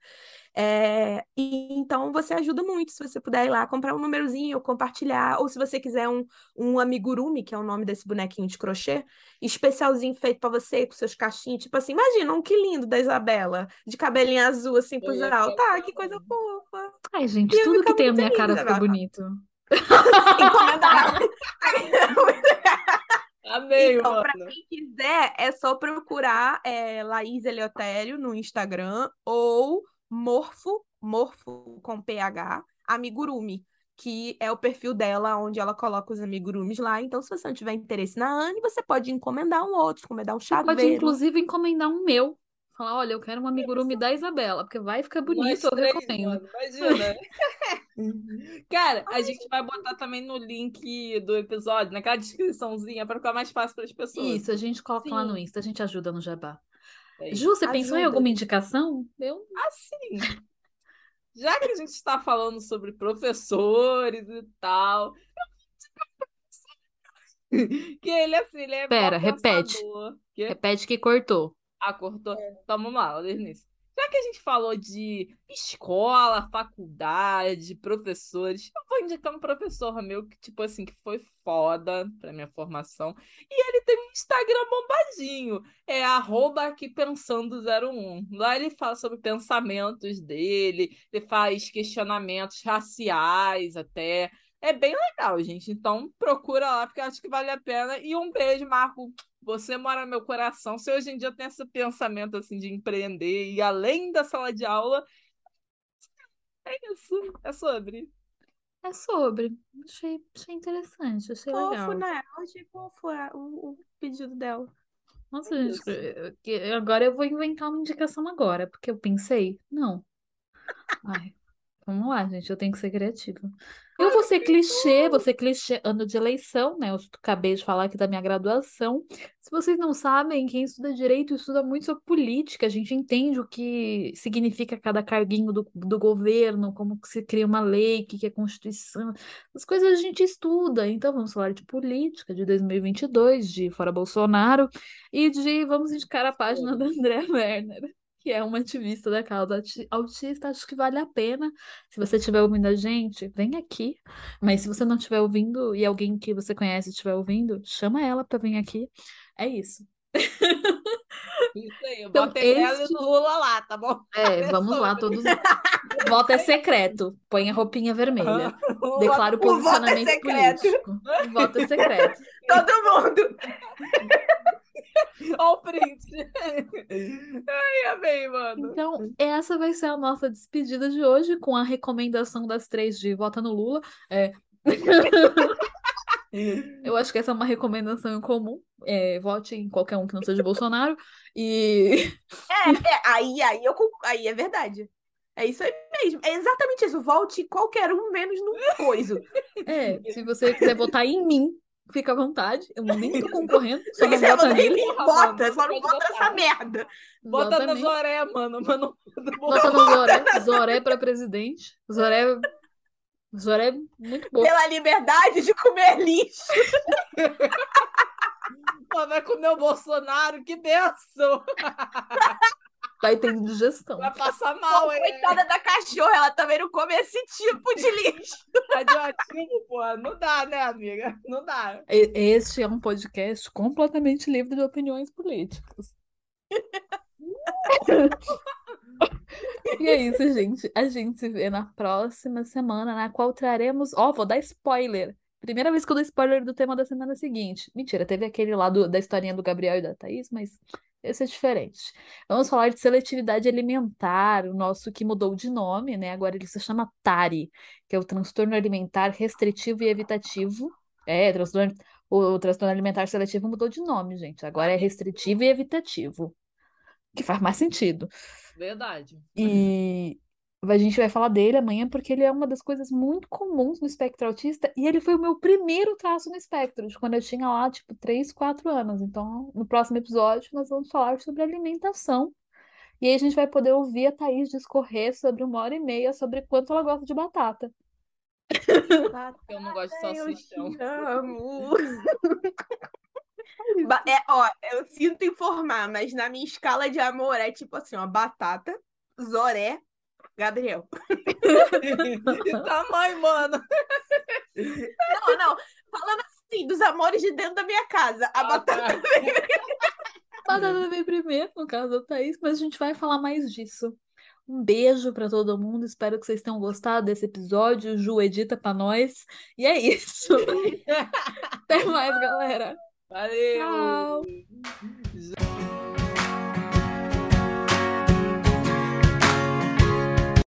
É, e então você ajuda muito se você puder ir lá comprar um númerozinho ou compartilhar, ou se você quiser um, um amigurumi, que é o nome desse bonequinho de crochê, especialzinho feito pra você, com seus cachinhos, tipo assim, imagina um que lindo da Isabela, de cabelinho azul assim altos. ficar Ah, que coisa fofa. Ai, gente, tudo que tem a minha lindo, cara fica bonito. Encomenda lá. Amei, Então, pra mano. quem quiser, é só procurar é, Laís Eleutério no Instagram ou Morfo, Morfo com PH, Amigurumi, que é o perfil dela, onde ela coloca os amigurumis lá. Então, se você não tiver interesse na Anne, você pode encomendar um outro, encomendar um Você pode, chaveiro. inclusive, encomendar um meu. Falar, olha, eu quero um amigurumi da Isabela, porque vai ficar Nós bonito, eu três, recomendo. mano. Imagina. Uhum. Cara, a gente vai botar também no link do episódio, naquela descriçãozinha, para ficar mais fácil para as pessoas. Isso, a gente coloca lá no Sim. Insta, a gente ajuda no jabá. É. Ju, você pensou em Ajuda, alguma indicação? Eu Assim, já que a gente está falando sobre professores e tal, que ele, assim, ele é Pera, repete. Que... repete que cortou. Cortou. Então vamos lá, início. Já que a gente falou de escola, faculdade, professores, eu vou indicar um professor meu que, tipo assim, que foi foda pra minha formação. E ele tem um Instagram bombadinho. É arroba aqui pensando 01. Lá ele fala sobre pensamentos dele, ele faz questionamentos raciais até. É bem legal, gente. Então procura lá, porque eu acho que vale a pena. E um beijo, Marco. Você mora no meu coração. Se hoje em dia eu tenho esse pensamento assim de empreender e além da sala de aula, é isso. É sobre. É sobre. Achei, achei interessante, achei Fofo, legal. né? Eu achei fofo é, o, o pedido dela. Nossa, É gente, eu- que- agora eu vou inventar uma indicação agora, porque eu pensei, não. Ai, vamos lá, gente, eu tenho que ser criativa. Eu vou ser clichê, vou ser clichê, ano de eleição, né? Eu acabei de falar aqui da minha graduação. Se vocês não sabem, quem estuda direito estuda muito sobre política, a gente entende o que significa cada carguinho do, do governo, como que se cria uma lei, o que que é Constituição. As coisas a gente estuda, então vamos falar de política de 2022, de Fora Bolsonaro e de vamos indicar a página da André Werner, que é uma ativista da causa auti- autista. Acho que vale a pena. Se você estiver ouvindo a gente, vem aqui. Mas se você não estiver ouvindo e alguém que você conhece estiver ouvindo, chama ela para vir aqui. É isso. Isso aí, Então, bota este- o Lula lá, tá bom? É, vamos lá, todos. Voto é secreto. Põe a roupinha vermelha. Declaro O voto é posicionamento secreto. político. Voto é secreto. Todo mundo. Olha o print. Ai, amei, mano. Então, essa vai ser a nossa despedida de hoje, com a recomendação das três de vota no Lula. É, eu acho que essa é uma recomendação em comum. É, vote em qualquer um que não seja Bolsonaro. E É, aí, aí, eu, aí é verdade. É isso aí mesmo. É exatamente isso. Volte qualquer um, menos no coiso. é, se você quiser votar em mim, fica à vontade. Eu nem tô concorrendo, só Se não vota votar em nele. mim, Porra, bota. mano, Só não bota essa merda. Bota na Exatamente. Zoré, mano. mano Bota no Zoré. Zoré pra presidente. Zoré. Zoré é muito bom. Pela liberdade de comer lixo. Pô, vai comer o Bolsonaro, que benção! Vai ter digestão. Vai passar mal, hein? coitada da cachorra, ela também não come esse tipo de lixo. Radioativo, pô. Não dá, né, amiga? Não dá. Este é um podcast completamente livre de opiniões políticas. E é isso, gente. A gente se vê na próxima semana, na qual traremos. Ó, vou dar spoiler. Primeira vez que eu dou spoiler do tema da semana seguinte. Mentira, teve aquele lá do- da historinha do Gabriel e da Thaís, mas esse é diferente. Vamos falar de seletividade alimentar, o nosso que mudou de nome, né? Agora ele se chama TARI, que é o transtorno alimentar restritivo e evitativo. É, transtorno, o transtorno alimentar seletivo mudou de nome, gente. Agora é restritivo e evitativo. Que faz mais sentido. Verdade. E a gente vai falar dele amanhã porque ele é uma das coisas muito comuns no espectro autista e ele foi o meu primeiro traço no espectro, de quando eu tinha lá, tipo, 3, 4 anos. Então, no próximo episódio, nós vamos falar sobre alimentação. E aí a gente vai poder ouvir a Thaís discorrer sobre uma hora e meia sobre quanto ela gosta de batata. Eu não gosto de salsichão. Ba- É, ó, eu sinto informar, mas na minha escala de amor é tipo assim, ó, batata, Zoré, Gabriel. Tamanho, mano. Não, não, falando assim, dos amores de dentro da minha casa, a Ah, batata tá. Batata vem primeiro, no caso da Thaís, mas a gente vai falar mais disso. Um beijo pra todo mundo. Espero que vocês tenham gostado desse episódio. Ju edita pra nós. E é isso. Até mais, galera. Valeu. Tchau.